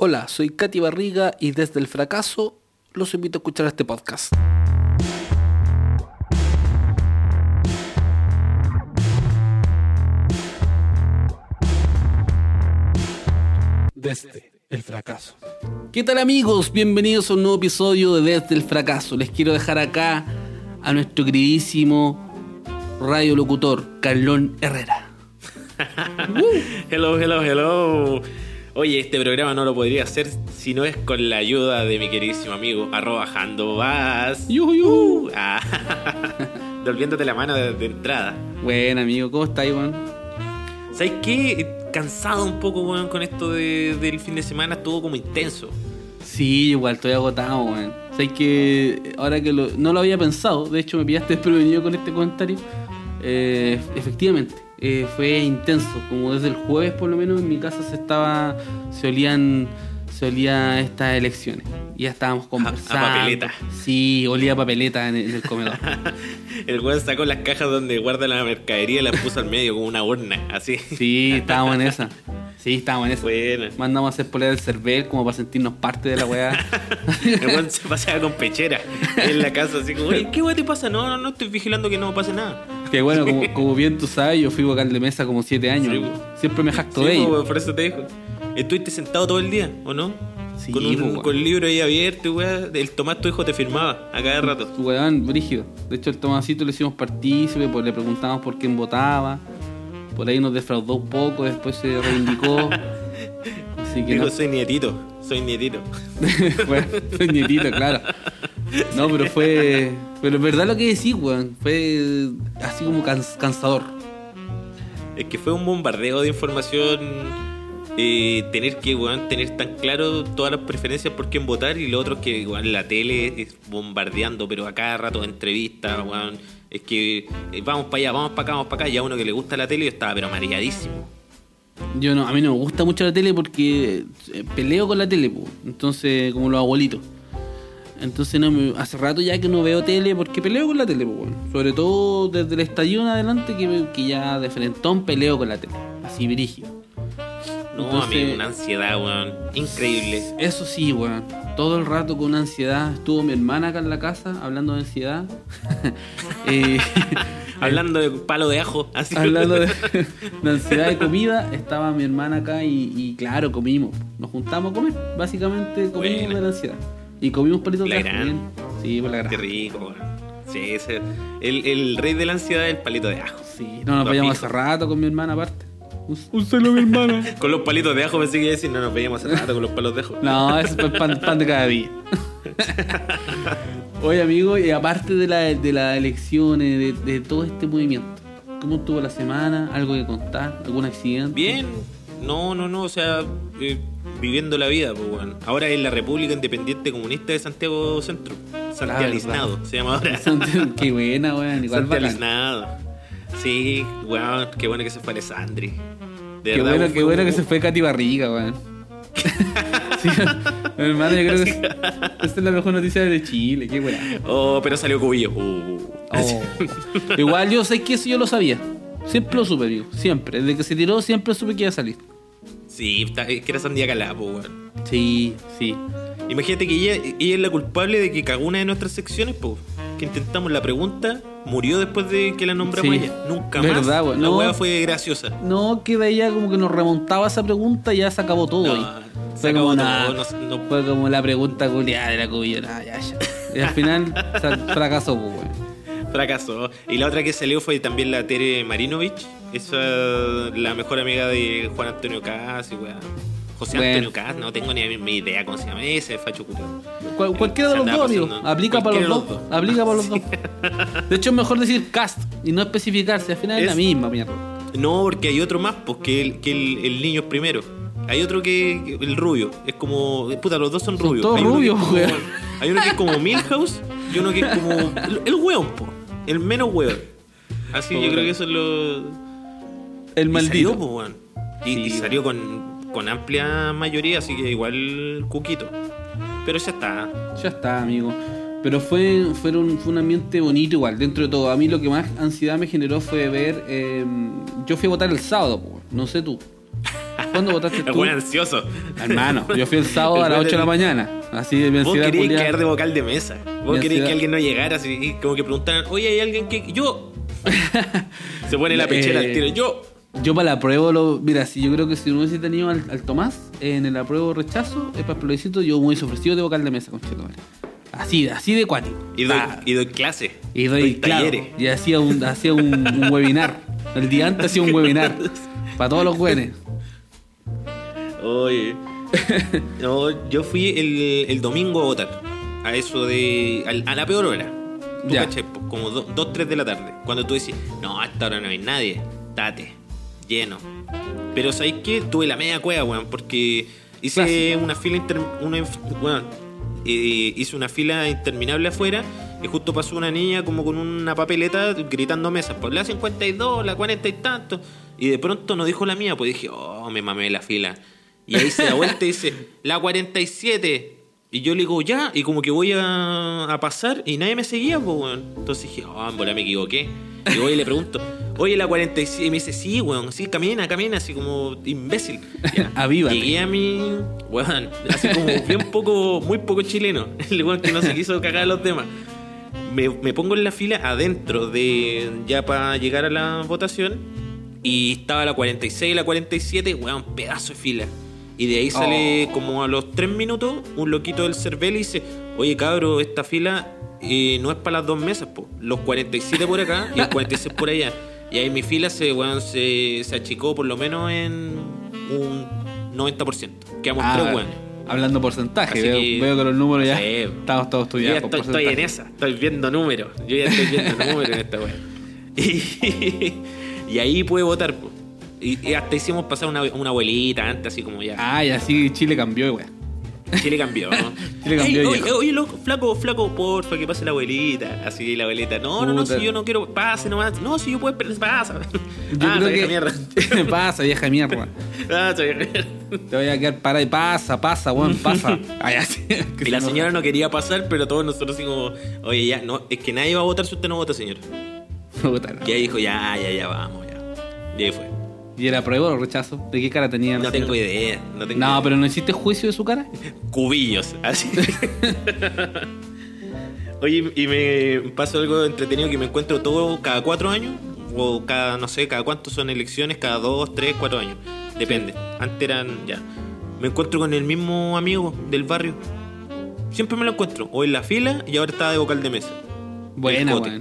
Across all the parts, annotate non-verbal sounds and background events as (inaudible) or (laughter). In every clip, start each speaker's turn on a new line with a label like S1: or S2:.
S1: Hola, soy Katy Barriga y desde el fracaso los invito a escuchar este podcast. Desde el fracaso. ¿Qué tal amigos? Bienvenidos a un nuevo episodio de Desde el fracaso. Les quiero dejar acá a nuestro queridísimo radiolocutor, Carlón Herrera. (laughs)
S2: hello, hello, hello. Oye, este programa no lo podría hacer si no es con la ayuda de mi queridísimo amigo, arroba Jandobas.
S1: Yuhu, yuhu.
S2: Ah, (laughs) Devolviéndote la mano de, de entrada.
S1: Buen amigo, ¿cómo estás, Iván?
S2: ¿Sabes qué? Cansado un poco, weón, con esto de- del fin de semana. Estuvo como intenso.
S1: Sí, igual estoy agotado, weón. Sabes que ahora que lo- no lo había pensado, de hecho me pillaste desprevenido con este comentario. Eh, efectivamente, eh, fue intenso. Como desde el jueves, por lo menos, en mi casa se estaba. se olían. se olía estas elecciones. Y ya estábamos conversando.
S2: papeleta.
S1: Sí, olía a papeleta en el, en el comedor. (laughs)
S2: El weón sacó las cajas donde guarda la mercadería y las puso al medio como una urna, así.
S1: Sí, estábamos en esa. Sí, estábamos en esa.
S2: Buena.
S1: Mandamos a hacer polera del cervel como para sentirnos parte de la weá. (laughs)
S2: El weón se paseaba con pechera en la casa, así como, oye, ¿qué weón te pasa? No, no, no, estoy vigilando que no pase nada.
S1: Que bueno, como, como bien tú sabes, yo fui vocal de mesa como siete años. Siempre me jacto de ello.
S2: po, por eso te dijo. ¿Estuviste sentado todo el día, o no?
S1: Sí,
S2: con, un,
S1: po, weón.
S2: con el libro ahí abierto, weón. El Tomás, tu hijo, te firmaba a cada rato.
S1: Weón, brígido. De hecho, el Tomasito le hicimos partícipe, pues le preguntamos por quién votaba. Por ahí nos defraudó un poco, después se reivindicó. (laughs) Así que no.
S2: soy nietito, soy nietito. (laughs)
S1: bueno, soy nietito, claro. No, pero fue. Pero es verdad lo que decís, weón. Fue así como cans- cansador.
S2: Es que fue un bombardeo de información. eh, tener que weón, tener tan claro todas las preferencias por quién votar y lo otro es que weón, la tele es bombardeando, pero a cada rato entrevistas, weón. Es que eh, vamos para allá, vamos para acá, vamos para acá. Y a uno que le gusta la tele yo estaba pero mareadísimo.
S1: Yo no, a mí no me gusta mucho la tele porque eh, peleo con la tele, po. entonces como los abuelitos. Entonces no me- hace rato ya que no veo tele porque peleo con la tele, weón. sobre todo desde el estallido en adelante que, que ya de frentón peleo con la tele, así brígido.
S2: No,
S1: Entonces-
S2: amigo, una ansiedad, weón. Increíble.
S1: Eso sí, weón. Todo el rato con ansiedad. Estuvo mi hermana acá en la casa hablando de ansiedad. (laughs) Eh, (laughs) (laughs)
S2: Hablando de palo de ajo, así.
S1: hablando de, (laughs) (laughs) de ansiedad de comida, estaba mi hermana acá y, y claro, comimos. Nos juntamos a comer. Básicamente comimos de la ansiedad. Y comimos palitos
S2: La
S1: de ajo.
S2: gran.
S1: bien. Sí, por la
S2: Qué
S1: gran.
S2: rico, weón. Sí, ese, el, el rey de la ansiedad es el palito de ajo.
S1: Sí, no nos veíamos hace rato con mi hermana aparte. Un- mi hermana.
S2: Con los palitos de ajo pensé que decir, no nos veíamos hace rato con los palos de ajo.
S1: No, es pan, pan de cada día. (laughs) Oye, amigo, y aparte de, la, de las elecciones, de, de todo este movimiento, ¿cómo estuvo la semana? ¿Algo que contar? ¿Algún accidente?
S2: Bien, no, no, no, o sea, eh, viviendo la vida, pues, weón. Ahora es la República Independiente Comunista de Santiago Centro. Santializnado, se llama ahora.
S1: Qué buena, weón. Igual bacán.
S2: Sí, weón, qué bueno que se fue Alessandri. De
S1: Qué
S2: verdad,
S1: bueno, qué bueno que se fue Katy Barriga, weón. (laughs) sí, hermano, yo creo que es- esta es la mejor noticia de Chile. Qué buena.
S2: Oh, pero salió Cubillo. Uh.
S1: Oh. Igual yo sé que eso yo lo sabía. Siempre lo supe, amigo. Siempre. Desde que se tiró, siempre supe que iba a salir.
S2: Sí, que era Sandía Calá, pues, weón.
S1: Sí, sí.
S2: Imagínate que ella, ella es la culpable de que cagó una de nuestras secciones, pues. Que intentamos la pregunta, murió después de que la nombramos
S1: Sí.
S2: ella. Nunca
S1: Verdad,
S2: más.
S1: weón.
S2: La
S1: No.
S2: weá fue graciosa.
S1: No, que ella como que nos remontaba esa pregunta y ya se acabó todo.
S2: No, se
S1: Fue
S2: acabó
S1: como
S2: todo,
S1: una-
S2: no- no-
S1: Fue como la pregunta culiada de la cubilla. ya, ya. Y al final fracasó, pues.
S2: Fracasó. Y la otra que salió fue también la Tere Marinovich. Esa, la mejor amiga de Juan Antonio Cas y weá. José
S1: Bueno.
S2: Antonio Cas, no tengo ni ni idea cómo se llama ese facho.
S1: Cual- cualquiera de los dos, amigo. Aplica para los dos.
S2: dos.
S1: Aplica para los dos. De hecho, es mejor decir cast y no especificarse. Al final es, la misma, mierda.
S2: No, porque hay otro más, pues que el, que el, el niño es primero. Hay otro que, que el rubio. Es como. Puta, los dos son
S1: Son
S2: rubios.
S1: todos
S2: hay uno que es
S1: rubios,
S2: como-
S1: weón.
S2: Hay uno que es como Milhouse y uno que es como. El, el weón, po. El menos weón. Así yo
S1: Puta.
S2: creo que eso es lo.
S1: El
S2: Y
S1: maldito.
S2: salió, po, weón. Y,
S1: Sí,
S2: y
S1: weón.
S2: salió con, con amplia mayoría, así que igual cuquito. Pero ya está.
S1: Ya está, amigo. Pero fue, fueron, fue un ambiente bonito igual, dentro de todo. A mí lo que más ansiedad me generó fue ver... eh, yo fui a votar el sábado, no sé tú. ¿Cuándo votaste (laughs)
S2: El
S1: tú?
S2: weón ansioso.
S1: Hermano, yo fui el (laughs) sábado a las
S2: weón
S1: 8 de la mañana. Así de mi
S2: Vos querías
S1: culiada.
S2: caer de vocal de mesa. Vos
S1: Mi
S2: querías
S1: ansiedad-
S2: que alguien no llegara así como que preguntaran, oye, ¿hay alguien que.? Yo. (laughs) Se pone la pechera al tiro. Yo.
S1: Yo para la apruebo, lo, mira, si yo creo que si no hubiese tenido al, al Tomás en el apruebo rechazo, es para el plebiscito, yo me hubiese ofrecido de vocal de mesa, con Así, así de cuático.
S2: Y doy,
S1: Ah,
S2: y doy clase.
S1: y doy, claro,
S2: talleres.
S1: y hacía un, hacía un, un webinar. El día antes hacía un webinar. Para todos los güeyes.
S2: Oye. (laughs) No, yo fui el, el domingo a votar. A eso de. al- a la peor hora. Tú
S1: Ya.
S2: cachai, po, como 2, 3 de la tarde. Cuando tú decís, no, a esta hora no hay nadie. Date. Lleno. Pero ¿sabéis qué? Tuve la media cueva, weón. Porque hice
S1: Clásico.
S2: una fila. inter- una, eh, hice una fila interminable afuera. Y justo pasó una niña como con una papeleta gritando mesas. Por la 52, la 40 y tanto. Y de pronto no dijo la mía. Pues dije, oh, me mamé la fila. Y ahí se da vuelta y dice, la 47. Y yo le digo, ya. Y como que voy a, a pasar y nadie me seguía, pues, weón. Entonces dije, oh, en me equivoqué. Y voy y le pregunto, oye, la 47. Y me dice, sí, weón, sí, camina, camina, así como imbécil. (laughs)
S1: Avívate.
S2: Llegué a mi. Weón, así como bien poco, muy poco chileno. (laughs) El weón que no se quiso cagar a los demás. Me, me pongo en la fila adentro de. ya para llegar a la votación. Y estaba la 46 y la 47, weón, pedazo de fila. Y de ahí sale
S1: Oh.
S2: como a los 3 minutos un loquito del CERVEL y dice, oye cabro, esta fila eh, no es para las dos mesas, po. los 47 por acá y el 46 por allá. Y ahí mi fila se, weón, se, se achicó por lo menos en un 90%. Quedamos
S1: Ah,
S2: tres, weón.
S1: hablando porcentaje, veo,
S2: que-
S1: veo que los números ya
S2: Sí.
S1: estamos todos
S2: Yo ya
S1: estudiados.
S2: estoy, estoy en esa, estoy viendo números. Yo ya estoy viendo (laughs) números en esta weá. Y, (laughs) y ahí pude votar. Y, y hasta hicimos pasar una, una abuelita antes, así como ya.
S1: Ah, y así Chile cambió, güey.
S2: Chile cambió, ¿no? (laughs)
S1: Chile cambió
S2: Ey, oye, oye, loco, flaco, flaco, porfa, que pase la abuelita. Así la abuelita. No, no, no, si yo no quiero, pase nomás. No, si yo puedo esperar, pasa.
S1: Yo (laughs)
S2: ah,
S1: creo
S2: esa vieja
S1: que.
S2: mierda. (laughs)
S1: pasa, vieja mierda.
S2: Ah, esa vieja mierda.
S1: Te voy a quedar parado y pasa, pasa, weón, pasa. Ay, así.
S2: Y la señora no quería pasar, pero todos nosotros así como, oye, ya, no, es que nadie va a votar si usted no vota, señor.
S1: Puta, no.
S2: Y ahí dijo, ya, ya, ya, vamos, ya. Y ahí fue.
S1: ¿Y era prueba o rechazo? ¿De qué cara tenía?
S2: No tengo idea, no tengo
S1: No,
S2: idea.
S1: pero no hiciste juicio de su cara.
S2: Cubillos, así. (laughs) Oye, y me pasó algo entretenido que me encuentro todo cada cuatro años, o cada, no sé, cada cuántos son elecciones, cada dos, tres, cuatro años. Depende. Antes eran, ya. Me encuentro con el mismo amigo del barrio. Siempre me lo encuentro. O en la fila y ahora está de vocal de mesa.
S1: Buena,
S2: Cote.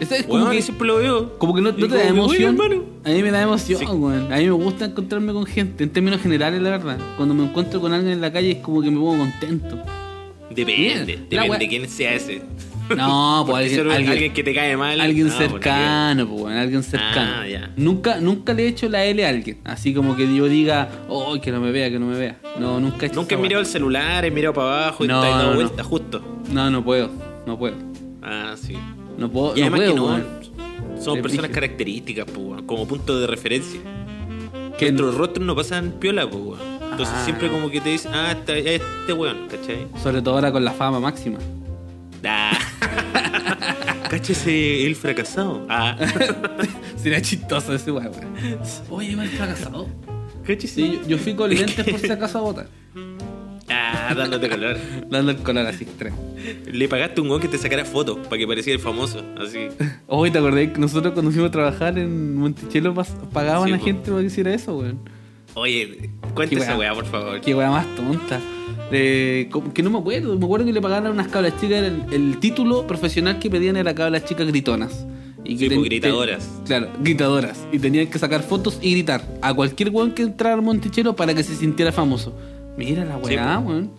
S1: Es como
S2: Bueno,
S1: que,
S2: siempre lo veo.
S1: como que no, te da emoción.
S2: hermano.
S1: A mí me da emoción,
S2: Sí.
S1: weón. A mí me gusta encontrarme con gente, en términos generales, la verdad. Cuando me encuentro con alguien en la calle es como que me pongo contento.
S2: Depende, depende de quién sea ese.
S1: No, (laughs) pues alguien, alguien,
S2: alguien que te cae mal.
S1: alguien
S2: no,
S1: cercano, pues, alguien cercano.
S2: Ah, ya.
S1: Nunca, nunca le he hecho la L a alguien. Así como que yo diga, oh, que no me vea, que no me vea. No, nunca he hecho
S2: Nunca he mirado el celular, he mirado para abajo y
S1: No,
S2: te he dado
S1: no.
S2: vuelta justo.
S1: No, no puedo, no puedo.
S2: Ah, sí.
S1: No puedo,
S2: Y
S1: no
S2: además
S1: puedo,
S2: que no,
S1: weón.
S2: son personas características, weón, como punto de referencia.
S1: Que-
S2: Nuestros rostros no pasan piola, pues, weón. Entonces
S1: Ah.
S2: siempre como que te dicen, ah, este, este weón, ¿cachai?
S1: Sobre todo ahora con la fama máxima.
S2: Ah. (laughs) Cáchese el fracasado. Ah. (laughs)
S1: Sería chistoso ese weón. Oye, he fracasado.
S2: Cáchese.
S1: Sí, yo, yo fui con lentes por si acaso a votar. (laughs)
S2: Ah, dándote color.
S1: Dando el color así extremo.
S2: Le pagaste un weón que te sacara fotos para que pareciera el famoso, así.
S1: Oye, ¿te acordás que nosotros cuando fuimos a trabajar en Monticello pagaban
S2: Sí,
S1: a
S2: po.
S1: gente para que hiciera eso, weón?
S2: Oye,
S1: Qué
S2: esa
S1: weá.
S2: por favor.
S1: Qué weá más tonta. Eh, que no me acuerdo, me acuerdo que le pagaban a unas cabras chicas el, el título profesional que pedían era cabras chicas gritonas. Y que
S2: Sí,
S1: ten-
S2: pues, gritadoras.
S1: ten- claro, gritadoras. Y tenían que sacar fotos y gritar a cualquier weón que entrara al Monticello para que se sintiera famoso. Mira la weá,
S2: pues.
S1: weón.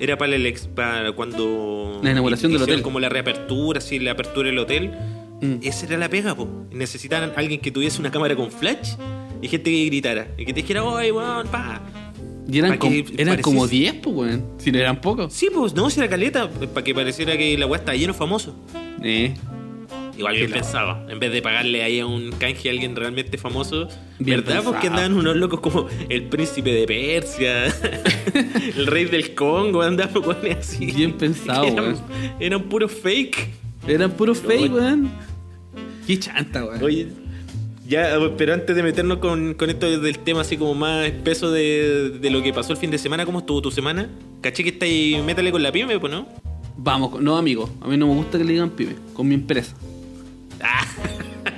S2: Era para el ex, para cuando
S1: La inauguración del hotel.
S2: como la reapertura, así la apertura del hotel.
S1: Mm.
S2: Esa era la pega, po. Necesitaban alguien que tuviese una cámara con flash y gente que gritara y que te dijera, "Oye, weón, pa."
S1: Y eran,
S2: que
S1: eran como 10, pues, weón. Si no eran pocos.
S2: Sí, pues no, si era caleta, para que pareciera que la weá está lleno de famosos.
S1: Eh.
S2: Igual bien pensaba, en vez de pagarle ahí a un canje a alguien realmente famoso,
S1: Bien
S2: ¿verdad? Porque
S1: pensado.
S2: andaban unos locos como el príncipe de Persia, (laughs) el rey del Congo, andaban weones así.
S1: Bien pensado,
S2: eran, eran puros fake.
S1: Eran puros fake, weón. Qué chanta, weón.
S2: Oye, Ya, pero antes de meternos con, con esto del tema así como más espeso de, de lo que pasó el fin de semana, ¿cómo estuvo tu semana? Caché que está ahí, métale con la pyme, pues, ¿no?
S1: Vamos, no amigo, a mí no me gusta que le digan pyme, con mi empresa.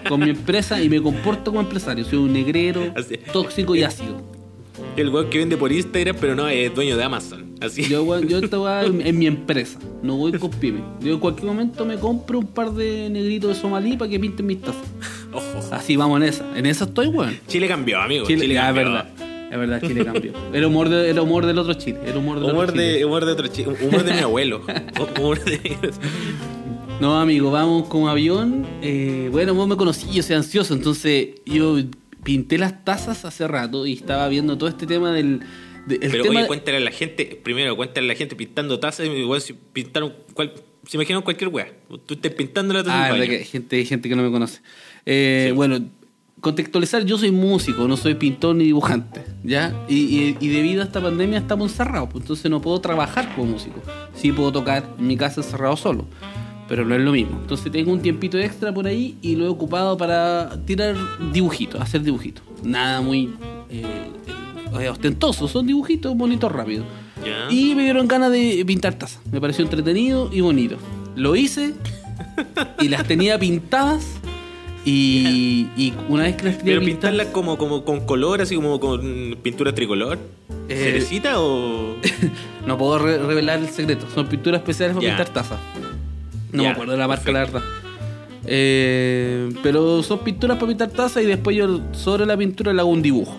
S1: Con mi empresa y me comporto como empresario. Soy un negrero,
S2: Así.
S1: tóxico y ácido.
S2: El weón que vende por Instagram, pero no, es dueño de Amazon. Así.
S1: Yo, weón, yo esta weá en, en mi (laughs) empresa, no voy con pyme. Yo en cualquier momento me compro un par de negritos de somalí para que pinten mis tazas.
S2: Ojo.
S1: Así vamos en esa. En esa estoy, weón.
S2: Chile cambió, amigo.
S1: Chile,
S2: Chile,
S1: ah, es
S2: cambió.
S1: verdad. Es verdad, Chile cambió. Era humor, de, era humor del otro Chile. Era humor del
S2: Humor
S1: otro Chile.
S2: de, humor de otro chi- humor de mi abuelo. (laughs) Humor de... (laughs)
S1: No, amigo, vamos con avión. Eh, bueno, vos me conocí, yo soy ansioso, entonces yo pinté las tazas hace rato y estaba viendo todo este tema del. de- el
S2: Pero
S1: tema
S2: oye, cuéntale a la gente, primero cuéntale a la gente pintando tazas igual si pintaron cual, se imaginan cualquier weá. Tú estés pintando la taza
S1: Ah,
S2: en baño.
S1: que gente, hay gente que no me conoce. Eh,
S2: Sí.
S1: Bueno, contextualizar, yo soy músico, no soy pintor ni dibujante, ¿ya? Y, y- y debido a esta pandemia estamos encerrados, pues entonces no puedo trabajar como músico. Sí puedo tocar en mi casa encerrado solo, pero no es lo mismo. Entonces tengo un tiempito extra por ahí y lo he ocupado para tirar dibujitos, hacer dibujitos. Nada muy eh, eh, ostentoso, son dibujitos bonitos rápidos. Y me dieron ganas de pintar tazas. Me pareció entretenido y bonito. Lo hice y las tenía pintadas. Y, y una vez que las tenía
S2: Pero
S1: pintadas.
S2: pintarlas como, como con color, así como con pintura tricolor.
S1: Eh,
S2: ¿Cerecita o.? (laughs)
S1: No puedo re- revelar el secreto. Son pinturas especiales para pintar tazas. No me acuerdo de la marca, la verdad. Eh, pero son pinturas para pintar tazas y después yo sobre la pintura le hago un dibujo.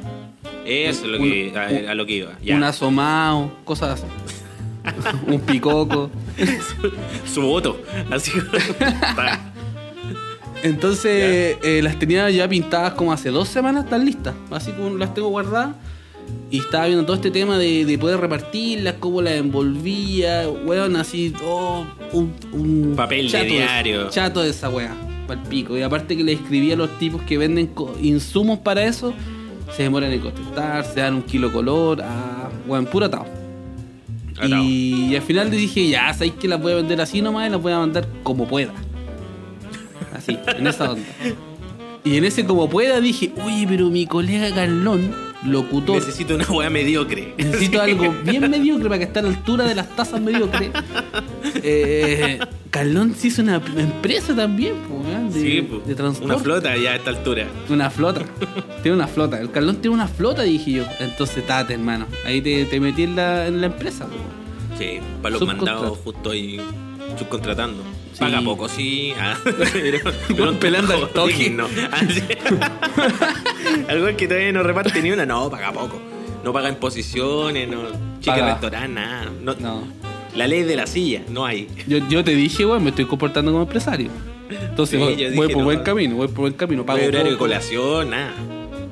S2: Eso es lo
S1: Un-
S2: que, a, a lo que iba.
S1: Un asomado, cosas así. un picoco. (laughs)
S2: Su voto. Así. (laughs)
S1: Entonces eh, las tenía ya pintadas como hace dos semanas, están listas. Así como las tengo guardadas. Y estaba viendo todo este tema de, de poder repartirlas, cómo las envolvía, weón, así, oh, un, un
S2: Papel de diario.
S1: chato de esa weá, pa'l pico. Y aparte que le escribía a los tipos que venden insumos para eso, se demoran en contestar, se dan un kilo color, ah, weón, puro atado.
S2: Atado.
S1: Y, y al final le dije, ya, sabéis que las voy a vender así nomás y las voy a mandar como pueda. Así, en esa onda. Y en ese como pueda dije, oye, pero mi colega Carlón, locutor,
S2: Necesito una weá mediocre.
S1: necesito algo bien mediocre para que esté a la altura de las tazas mediocres. Eh, Carlón se hizo una empresa también, po, weón, de,
S2: Sí, pues,
S1: de transporte.
S2: una flota ya a esta altura.
S1: Una flota. tiene una flota. El Carlón tiene una flota, dije yo. Entonces, tate, hermano. Ahí te, te metí en la, en la empresa.
S2: Sí, para los mandados justo ahí subcontratando.
S1: Sí.
S2: Paga poco, sí. Ah, (laughs) pero,
S1: pelando al toque.
S2: Ah. (laughs) Algo que todavía no reparte ni una, no, paga poco. No paga imposiciones, no. Chique
S1: Paga.
S2: restaurante, nada. No,
S1: No.
S2: La ley de la silla, no hay.
S1: Yo, yo te dije, weón, me estoy comportando como empresario. Entonces,
S2: Sí,
S1: voy, por
S2: no.
S1: buen camino, voy por buen camino. Pago
S2: horario de colación, nada.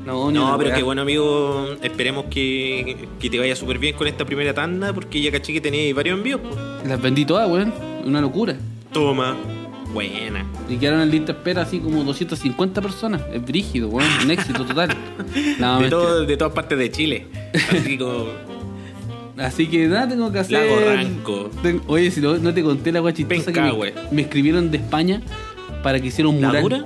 S1: No,
S2: No, pero que bueno, amigo, esperemos que, que te vaya súper bien con esta primera tanda, porque ya caché que tenías varios envíos. pues.
S1: Las vendí todas, weón. Una locura.
S2: Toma. Buena.
S1: Y quedaron en lista de espera así como 250 personas. Es brígido, weón. Un éxito total. (laughs) No,
S2: De, todo, de todas partes de Chile. Así como
S1: Así que nada, tengo que hacer.
S2: Lago Ranco.
S1: Ten- Oye, si no, no te conté la weá chistosa que me, me escribieron de España para que hiciera un
S2: ¿La
S1: mural.
S2: dura?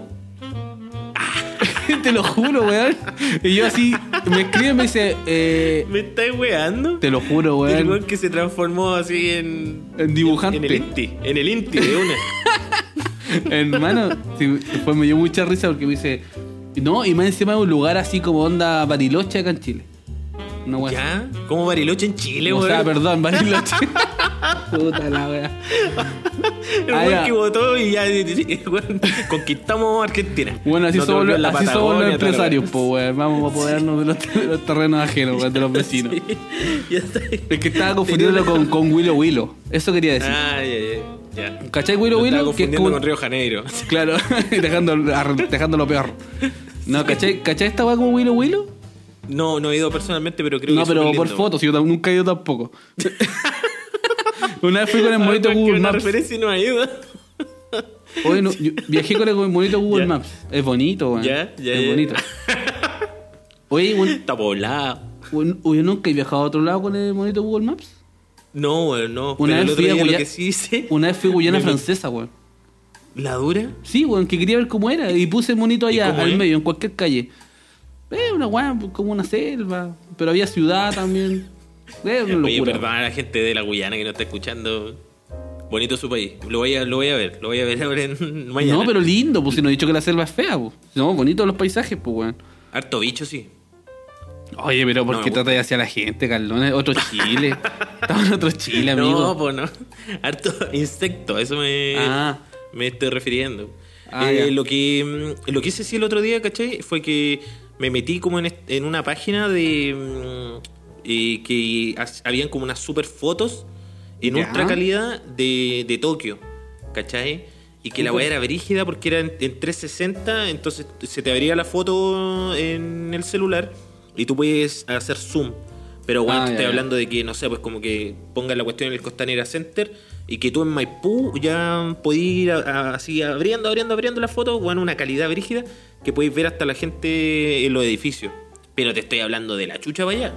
S2: (laughs)
S1: te lo juro, weón. Y yo así, me escribe y me dice, eh,
S2: ¿Me estás weando?
S1: te lo juro,
S2: El
S1: weón.
S2: weón que se transformó así en.
S1: En dibujante.
S2: En el Inti. En el Inti de una. (laughs)
S1: Hermano, sí, después me dio mucha risa porque me dice, no, y más encima de un lugar así como onda Bariloche acá en Chile.
S2: ¿Ya? Como Bariloche en Chile,
S1: O
S2: weón.
S1: sea, perdón, (laughs) Bariloche. Puta la weá.
S2: El
S1: Ah,
S2: weón que votó y ya weón, conquistamos Argentina.
S1: Bueno, así somos, los, así somos los empresarios, pues, weón. Vamos a apoderarnos de los, (laughs) de los terrenos ajenos, weón, de los vecinos.
S2: Sí, ya está.
S1: Es que estaba confundiéndolo con, con Willow Willow. Eso quería decir.
S2: Ah, ya, ya. ya.
S1: ¿Cachai Willow
S2: Lo estaba
S1: Willow? Que es
S2: confundiendo
S1: como-
S2: con Río Janeiro.
S1: Claro, (laughs) dejando, ar- dejándolo peor. No, ¿cachai, ¿cachai esta weá como Willow Willow?
S2: No, no he ido personalmente, pero creo
S1: No,
S2: que es
S1: pero por
S2: lindo.
S1: fotos, yo nunca he ido tampoco. (laughs) Una vez fui con el monito
S2: Ah, que
S1: Google
S2: una
S1: Maps.
S2: referencia y no ha ido.
S1: Oye, no, yo viajé con el (laughs) monito Google. Maps. Es bonito, weón.
S2: Ya, ya,
S1: Es bonito. Oye,
S2: Está poblado.
S1: yo nunca he viajado a otro lado con el monito Google Maps.
S2: No, weón, no.
S1: Una
S2: pero
S1: vez fui a
S2: día lo
S1: Guya-
S2: que sí hice. (laughs)
S1: Una vez fui a Guyana Francesa, weón.
S2: ¿La dura?
S1: Sí, weón, que quería ver cómo era. Y puse el monito
S2: ¿Y
S1: allá, al medio, en cualquier calle. Eh, una weá, como una selva. Pero había ciudad también. Eh, una
S2: Oye,
S1: locura.
S2: perdón a la gente de la Guyana que no está escuchando. Bonito su país. Lo voy a, lo voy a ver. Lo voy a ver (laughs) ahora en mañana.
S1: No, pero lindo, pues si no he dicho que la selva es fea, pues. No, bonitos los paisajes, pues, weón.
S2: Harto bicho, sí.
S1: Oye, pero ¿por
S2: No me
S1: qué
S2: gusta.
S1: tratas hacia la gente, Carlón? Es Otro Chile. (laughs) Estamos en otro Chile, amigo.
S2: No, pues (laughs) no. Harto insecto, a eso me,
S1: Ah.
S2: me estoy refiriendo.
S1: Ah,
S2: Eh,
S1: ya.
S2: lo que mm, lo que hice sí el otro día, ¿cachai? Fue que me metí como en, una página de mm, eh, que habían como unas super fotos en
S1: Ya.
S2: ultra calidad de, de Tokio, ¿cachai? Y que la weá era brígida porque era en, en 360, entonces se te abría la foto en el celular y tú puedes hacer zoom. Pero bueno,
S1: Ah,
S2: te estoy hablando de que, no sé, pues como que pongas la cuestión en el Costanera Center y que tú en Maipú ya podés ir a- a- así abriendo, abriendo, abriendo la foto, bueno, una calidad brígida que podéis ver hasta la gente en los edificios. Pero te estoy hablando de la chucha para allá.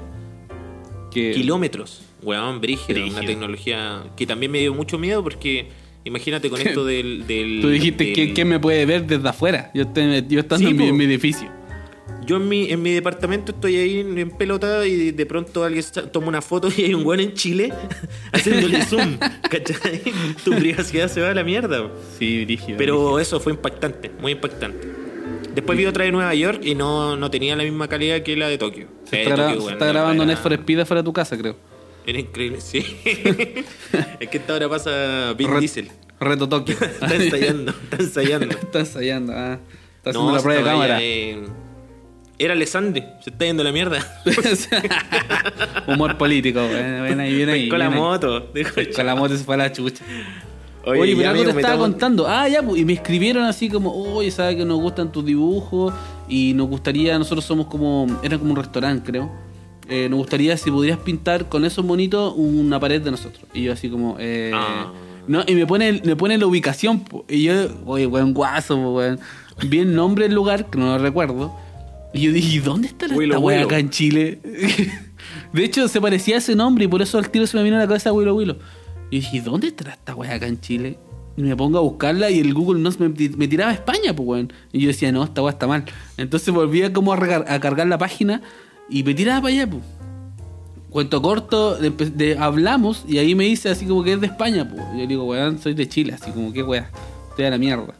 S2: Kilómetros, weón, brígida, una tecnología que también me dio mucho miedo porque imagínate con (laughs) esto del... del
S1: Tú dijiste
S2: del-
S1: que ¿quién me puede ver desde afuera? Yo, estoy, yo estando
S2: Sí,
S1: en, mi,
S2: po.
S1: en mi edificio.
S2: Yo en mi, en mi departamento estoy ahí en, en pelota y de pronto alguien toma una foto y hay un weón en Chile (laughs) haciéndole zoom, ¿cachai? (laughs) Tu privacidad se va a la mierda.
S1: Sí, brígido.
S2: Pero eso fue impactante, muy impactante. Después vi otra de Nueva York y no, no tenía la misma calidad que la de Tokio.
S1: Se
S2: de
S1: está,
S2: Tokio,
S1: se grabando
S2: verdad
S1: Net for Speed afuera de tu casa, creo.
S2: Era increíble, sí. (laughs) es que esta hora pasa Vin Diesel.
S1: Reto Tokio.
S2: Está ensayando, está ensayando.
S1: está ensayando, ah. Está haciendo
S2: No,
S1: la prueba de cámara.
S2: eh, Era Alessandre, se está yendo a la mierda. (laughs) (laughs)
S1: Humor político. Ven ahí, viene ahí.
S2: Con la moto. dijo,
S1: Con la moto se fue a la chucha.
S2: Oye,
S1: Oye, pero algo te estaba contando. Ah, ya, pues, y me escribieron así como, oye, ¿sabes que nos gustan tus dibujos? Y nos gustaría, nosotros somos como, era como un restaurante, creo. Eh, nos gustaría si pudieras pintar con esos monitos una pared de nosotros. Y yo así como, eh...
S2: Ah.
S1: No, y me pone, me pone la ubicación. po. Y yo, oye, weón, guaso, weón. Vi el nombre del lugar, que no lo recuerdo. Y yo dije, ¿y ¿dónde está la
S2: Willow
S1: esta weá
S2: Willow.
S1: acá en Chile? (laughs) de hecho, se parecía a ese nombre y por eso al tiro se me vino a la cabeza Willow Willow. Y dije, ¿dónde estará esta weá acá en Chile? Y me pongo a buscarla y el Google Maps me, me tiraba a España, pues weón. Y yo decía, no, esta weá está mal. Entonces volví a como a, regar- a cargar la página y me tiraba para allá, pues. Cuento corto, de- de- hablamos y ahí me dice así como que es de España, pues. Yo digo, weón, soy de Chile, así como que weá, estoy a la mierda.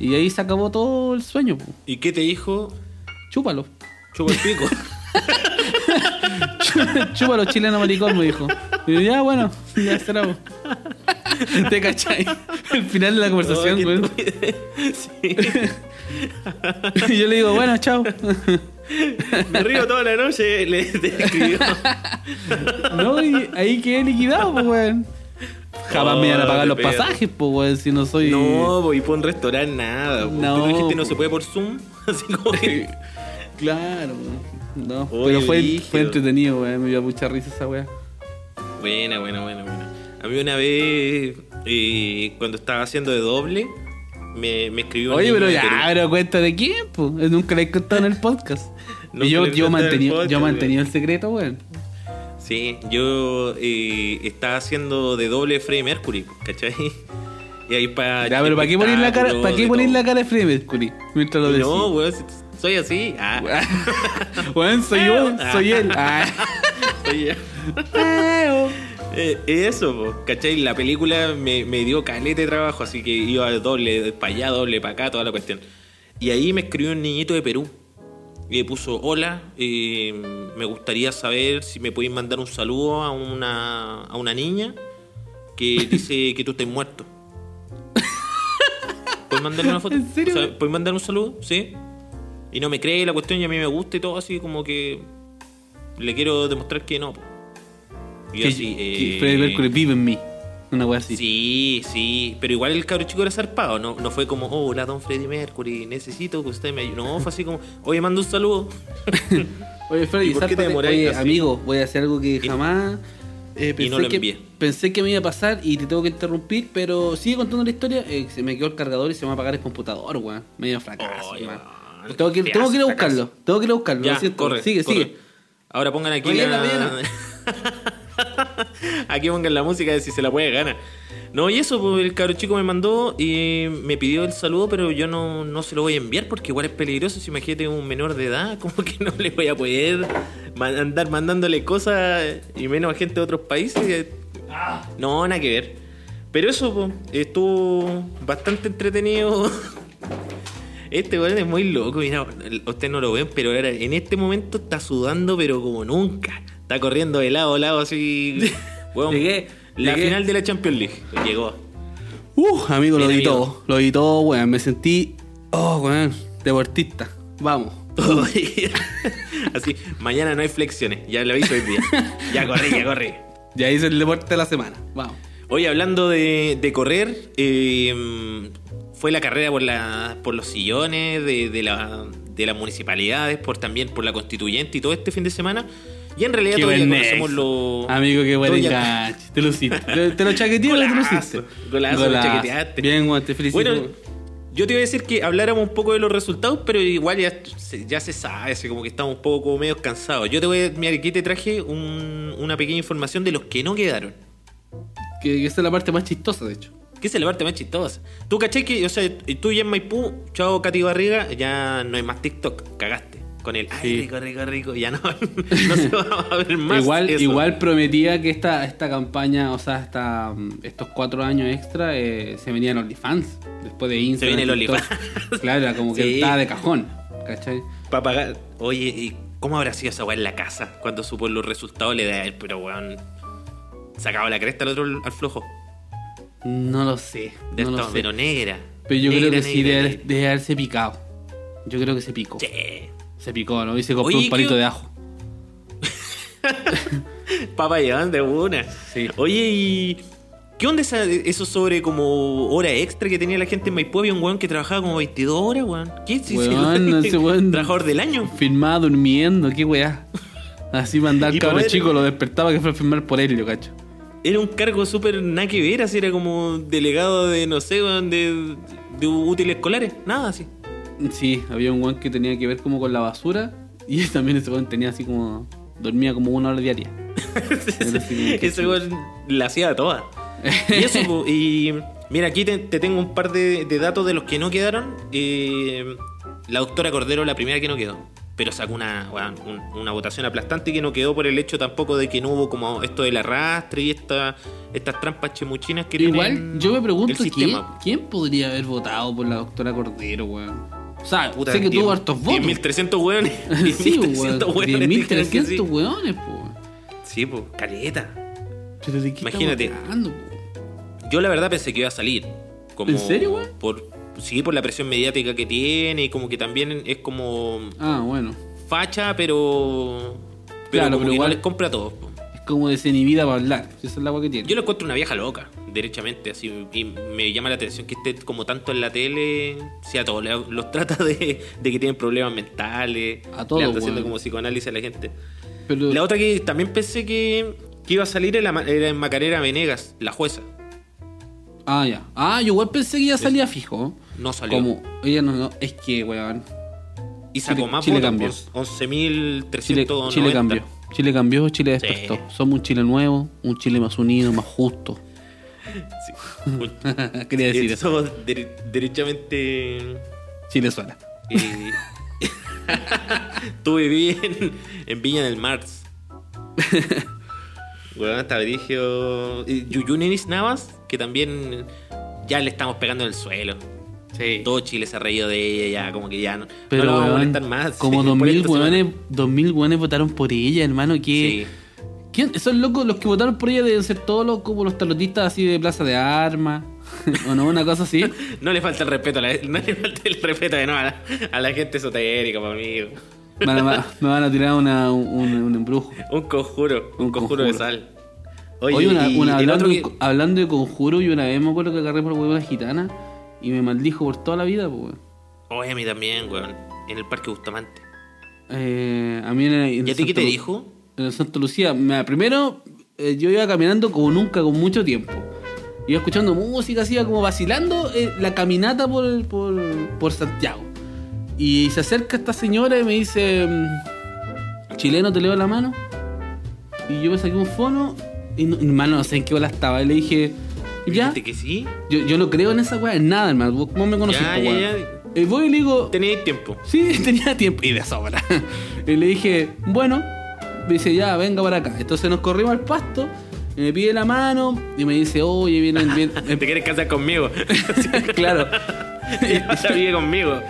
S1: Y ahí se acabó todo el sueño, pues.
S2: ¿Y qué te dijo?
S1: Chúpalo.
S2: Chupa el pico. (laughs)
S1: Chúpalo, chileno maricón, me dijo. Y yo, ya, bueno, ya será. po. ¿Te cachai? El final de la conversación.
S2: Sí. (laughs)
S1: Y yo le digo, bueno, chao.
S2: Me río toda la noche, le te escribió.
S1: No, y ahí quedé liquidado, pues, weón. Jamás me iban a
S2: Oh,
S1: pagar los pasajes, pues, weón, si no soy.
S2: No, voy por un restaurante, nada.
S1: No,
S2: No, dijiste no se puede por Zoom. (laughs) Así como que. (laughs)
S1: Claro. No,
S2: Oye,
S1: pero fue, fue entretenido, weón. Me dio mucha risa esa weá.
S2: Buena, buena, buena, buena. A mí una vez, eh, cuando estaba haciendo de doble, me, me escribió
S1: Oye, pero ya, pero cuenta de quién, pues. Nunca le he contado en el podcast. (laughs) Y yo, yo,
S2: el
S1: mantenido,
S2: podcast,
S1: yo mantenido el secreto, weón.
S2: Sí, yo eh, estaba haciendo de doble Freddie Mercury, ¿cachai? (laughs) Y ahí para.
S1: Ya, pero ¿para qué poner la cara, ¿para qué poner la cara de Freddie Mercury? Mientras lo decís.
S2: No, weón, soy así. Ah,
S1: Weón, (laughs) soy yo, soy él. Ah. (laughs)
S2: soy yo. Eh, eso, po, ¿cachai? La película me, me dio calete de trabajo, así que iba doble para allá, doble para acá, toda la cuestión. Y ahí me escribió un niñito de Perú. Y me puso, hola, eh, me gustaría saber si me podéis mandar un saludo a una, a una niña que (laughs) dice que tú estás muerto. ¿Puedes mandarle una foto?
S1: ¿En serio?
S2: O sea, ¿Puedes mandar un saludo? Sí. Y no me cree la cuestión y a mí me gusta y todo así como que le quiero demostrar que no. Y
S1: Que,
S2: así,
S1: que
S2: eh,
S1: Freddie Mercury vive en mí. Una weá así.
S2: Sí, sí, pero igual el cabro chico era zarpado, no, no fue como, oh, hola, don Freddy Mercury, necesito que usted me ayude. No, fue así como, oye, mando un saludo. (laughs)
S1: Oye, Freddy,
S2: ¿Y por qué te
S1: Oye,
S2: así?
S1: amigo, voy a hacer algo que jamás eh, pensé,
S2: no lo
S1: que, pensé que me iba a pasar y te tengo que interrumpir, pero sigue contando la historia. Eh, se me quedó el cargador y se me va a apagar el computador, weón. Medio fracaso, man.
S2: weón,
S1: Tengo que,
S2: te
S1: tengo que ir a buscarlo. Tengo que ir a buscarlo.
S2: Ya, corre,
S1: sigue,
S2: corre.
S1: sigue.
S2: Ahora pongan aquí
S1: Oye,
S2: la...
S1: la (laughs) (laughs) (laughs)
S2: Aquí pongan la música de si se la puede ganar. No, y eso, pues, el cabro chico me mandó y me pidió el saludo, pero yo no, no se lo voy a enviar porque igual es peligroso. Si imagínate un menor de edad, (laughs) como que no le voy a poder andar mandándole cosas y menos a gente de otros países. No, nada que ver. Pero eso, pues, estuvo bastante entretenido. (laughs) Este weón es muy loco, mira, ustedes no lo ven, pero ahora en este momento está sudando, pero como nunca. Está corriendo de lado a lado así. (laughs)
S1: Llegué,
S2: la
S1: llegué.
S2: final de la Champions League. Llegó.
S1: Uh, amigo, lo di
S2: amigo.
S1: todo. Lo di todo, weón. Me sentí, oh, weón, deportista. Vamos. (laughs)
S2: así, mañana no hay flexiones, ya lo aviso hoy día. Ya corrí, ya corrí. (laughs)
S1: Ya hice el deporte de la semana. Vamos.
S2: Oye, hablando de, de correr, eh, fue la carrera por, la, por los sillones de, de, la, de las municipalidades, por también por la constituyente y todo este fin de semana. Y en realidad
S1: buen
S2: conocemos los.
S1: Amigo, qué buen enganche. Te lo hiciste. (laughs) Te, lo chaqueteé, pero te lo
S2: Golazo,
S1: hiciste.
S2: golazo, lo chaqueteaste.
S1: Bien, weón, te felicito.
S2: Bueno, yo te iba a decir que habláramos un poco de los resultados, pero igual ya se, ya se sabe, así como que estamos un poco como medio cansados. Yo te voy a. Mira, aquí te traje un- una pequeña información de los que no quedaron.
S1: que, que esa es la parte más chistosa, de hecho.
S2: Que es la parte más chistosa. Tú caché que, o sea, tú ya en Maipú, chao Katy Barriga, ya no hay más TikTok, cagaste. Con el, ay,
S1: Sí.
S2: rico, rico, rico, ya no, (laughs) no se va a ver más.
S1: igual,
S2: eso.
S1: igual prometía que esta, esta campaña, o sea, mm, estos cuatro años extra, eh, se venía el OnlyFans. Después de Instagram.
S2: viene el. OnlyFans. (laughs)
S1: Claro, como que
S2: Sí.
S1: estaba de cajón. ¿Cachai?
S2: Para pagar. Oye, ¿y cómo habrá sido esa weá en la casa? Cuando supo los resultados le da él, pero weón. Sacaba la cresta al otro al flojo.
S1: No lo sé.
S2: De
S1: no lo
S2: esta,
S1: sé.
S2: pero negra.
S1: Pero yo creo
S2: Negra,
S1: que sí
S2: negra,
S1: debe, debe haberse picado. Yo creo que se picó.
S2: Che.
S1: Se picó, ¿no? Y se compró
S2: Oye,
S1: un palito
S2: ¿qué-
S1: de ajo. (laughs)
S2: Papayón de una.
S1: Sí.
S2: Oye, ¿y qué onda esa- eso sobre como hora extra que tenía la gente en Maipú? Había un weón que trabajaba como 22 horas, weón. ¿Qué es
S1: Weón,
S2: weón?
S1: ese weón- (laughs)
S2: Trabajador del año.
S1: Filmaba durmiendo, qué weá. Así mandaba (laughs) cabro
S2: poder-
S1: chico, lo despertaba que fue a filmar por él, yo cacho.
S2: Era un cargo súper nada que ver, así era como delegado de, no sé, weón, de, de útiles escolares. Nada así.
S1: Sí, había un weón que tenía que ver como con la basura. Y (laughs) también ese weón tenía así como. Dormía como una hora diaria. (laughs)
S2: Ese weón la hacía toda. Y eso, (laughs) y mira, aquí te, te tengo un par de, de datos de los que no quedaron. Eh, la doctora Cordero, la primera que no quedó. Pero sacó una, un- una votación aplastante que no quedó por el hecho tampoco de que no hubo como esto del arrastre y esta, estas trampas chemuchinas que
S1: Igual,
S2: tienen
S1: yo me pregunto ¿quién, quién podría haber votado por la doctora Cordero, weón. O sea,
S2: Puta,
S1: sé que tuvo
S2: 10,
S1: hartos votos.
S2: 10.300 weones. (laughs)
S1: sí,
S2: 10.300
S1: weón.
S2: weones dijeron que
S1: 10.300
S2: sí.
S1: weones, po.
S2: Sí, pues, caleta.
S1: Pero de qué
S2: Imagínate.
S1: hablando, po?
S2: Yo la verdad pensé que iba a salir. Como
S1: ¿En serio, weón?
S2: Por, sí, por la presión mediática que tiene y como que también es como
S1: Ah, bueno.
S2: facha, pero. Pero
S1: Claro,
S2: como
S1: pero
S2: que
S1: igual-
S2: no les compra a todos. po.
S1: Es como desinhibida para hablar. Esa es la agua que tiene.
S2: Yo lo encuentro una vieja loca, derechamente, así. Y me llama la atención que esté como tanto en la tele. Si a todos los (laughs) trata de, de que tienen problemas mentales.
S1: A todos,
S2: Le anda haciendo como psicoanálisis a la gente.
S1: Pero,
S2: La otra que también pensé que, que iba a salir era, en Macarena Venegas, la jueza.
S1: Ah, ya. Ah, yo igual pensé que ya salía fijo.
S2: No salió.
S1: Como, ella no, no, es que, weón.
S2: Y sacó más
S1: Chile cambió.
S2: pues, 11.390.
S1: Chile, Chile cambió. Chile cambió, Chile despertó.
S2: Sí.
S1: Somos un Chile nuevo, un Chile más unido, más justo.
S2: Sí. (laughs)
S1: Quería decir eso.
S2: Eso, dere- derechamente.
S1: Chile sola.
S2: eh, Tú viví en, en Viña del Mar. (laughs) Bueno, hasta Brigio. y Yuyunis Navas, que también ya le estamos pegando en el suelo.
S1: Sí.
S2: Todo Chile se ha reído de ella, ya, como que ya no,
S1: Pero,
S2: no lo vamos a molestar más.
S1: como
S2: sí, (laughs) por
S1: 2000
S2: esta semana.
S1: weones, 2000 weones votaron por ella, hermano. Que,
S2: Sí.
S1: ¿Quién? Esos locos, los que votaron por ella deben ser todos los, como los tarotistas así de Plaza de Armas. (laughs) o no, una cosa así. (laughs)
S2: No le falta el respeto a la, no le falta el respeto de no, a, la, a la gente esotérica, por amigo.
S1: Van a- me (laughs) van a tirar una, un, un embrujo.
S2: Un conjuro, un,
S1: Un
S2: conjuro, de sal.
S1: Oye, una,
S2: y
S1: una-
S2: el
S1: hablando, de-
S2: que-
S1: hablando de conjuro, y una vez me acuerdo que agarré por huevo una gitana y me maldijo por toda la vida, pues, weón.
S2: Oye, a mí también, weón. En el Parque Bustamante.
S1: Eh, a mí en, en
S2: ¿Y a ti qué te dijo?
S1: En Santa Lucía, me- primero eh, yo iba caminando como nunca, con mucho tiempo. Iba escuchando música, así iba como vacilando eh, la caminata por, por, por Santiago. Y se acerca esta señora y me dice, mm, chileno, te leo la mano. Y yo me saqué un fono Y no, hermano, no sé en qué bola estaba. Y le dije, ya.
S2: ¿Dijiste que sí?
S1: Yo, yo no creo en esa weá, en nada, hermano. Vos ¿Cómo me conocís,
S2: Ya.
S1: Y voy y le digo,
S2: Teníais tiempo.
S1: Sí, (laughs) tenía tiempo. Y de sobra. (laughs) Y le dije, bueno, me dice, ya, venga para acá. Entonces nos corrimos al pasto, y me pide la mano y me dice, oye, vienen bien. (laughs)
S2: ¿Te quieres casar conmigo? (laughs)
S1: claro. (laughs)
S2: Ya vive conmigo.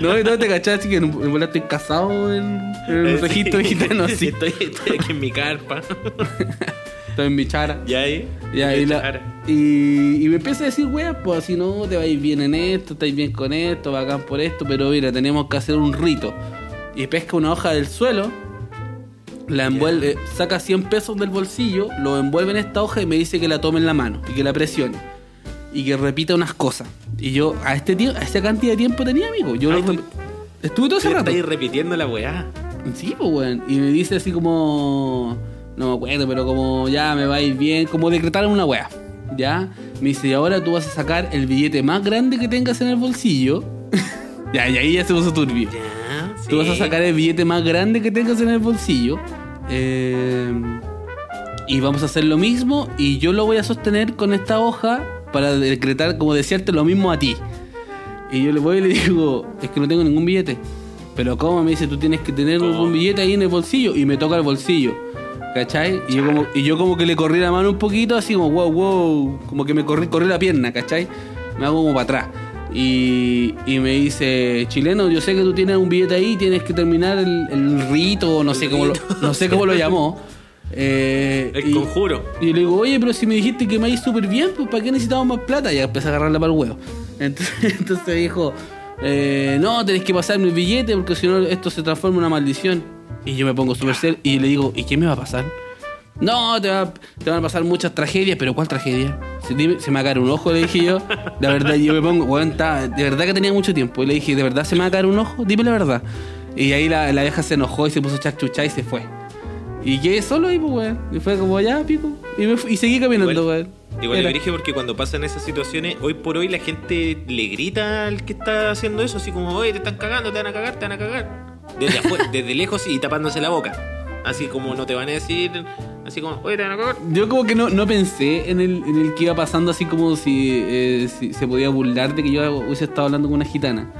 S1: No, y no te cachás, así que en bola estoy casado en, en un registro gitano, así.
S2: Estoy, estoy aquí en mi carpa.
S1: Estoy en mi chara.
S2: ¿Y ahí?
S1: Y, la-
S2: Chara.
S1: y, y me empieza a decir, weá, pues así no, te vais bien en esto, estáis bien con esto, bacán por esto, pero mira, tenemos que hacer un rito. Y pesca una hoja del suelo, la envuelve, saca 100 pesos del bolsillo, lo envuelve en esta hoja y me dice que la tome en la mano y que la presione. Y que repita unas cosas. Y yo, a este tiempo, a esta cantidad de tiempo tenía, amigo. Yo
S2: Ay,
S1: lo
S2: tú-
S1: rep- estuve todo ese rato.
S2: repitiendo la weá.
S1: Sí, pues, weón. Y me dice así como. No me acuerdo, pero como ya me va a ir bien. Como decretar una weá. Ya. Me dice, y ahora tú vas a sacar el billete más grande que tengas en el bolsillo. (laughs) ya, y ahí ya se puso turbio.
S2: Ya,
S1: Tú vas a sacar el billete más grande que tengas en el bolsillo. Eh, y vamos a hacer lo mismo. Y yo lo voy a sostener con esta hoja para decretar, como desearte lo mismo a ti. Y yo le voy y le digo, es que no tengo ningún billete. Pero ¿cómo? Me dice, tú tienes que tener un billete ahí en el bolsillo. Y me toca el bolsillo. ¿Cachai? Y yo, como, y yo como que le corrí la mano un poquito, así como, wow, wow. Como que me corrí, corrí la pierna, ¿cachai? Me hago como para atrás. Y, y me dice, chileno, yo sé que tú tienes un billete ahí, tienes que terminar el, el rito, no sé cómo lo, no sé cómo lo llamó. Eh,
S2: El
S1: y-
S2: conjuro.
S1: y le digo, oye, pero si me dijiste que me iba súper bien, pues ¿para qué necesitamos más plata? Y empecé a agarrarla para el huevo. (laughs) Entonces, entonces dijo, eh, no, tenés que pasarme el billete porque si no esto se transforma en una maldición. Y yo me pongo súper serio y le digo, ¿y qué me va a pasar? No, te, va- te van a pasar muchas tragedias, pero ¿cuál tragedia? Se, dime- se me va a caer un ojo, le dije yo. La verdad, yo me pongo, weón, de verdad que tenía mucho tiempo. Y le dije, ¿de verdad se me va a caer un ojo? Dime la verdad. Y ahí la, la vieja se enojó y se puso chachucha y se fue. Y quedé solo ahí, pues, weón. Y fue como, ya, pico. Y, me y seguí caminando,
S2: Igual-
S1: weón.
S2: Igual
S1: Era-
S2: le dije porque cuando pasan esas situaciones, hoy por hoy la gente le grita al que está haciendo eso, así como, oye, te están cagando, te van a cagar, te van a cagar. Desde afuera, (laughs) desde lejos y tapándose la boca. Así como no te van a decir, así como, oye, te van a cagar.
S1: Yo como que no, no pensé en el, en el que iba pasando así como si, eh, si se podía burlar de que yo hubiese estado hablando con una gitana.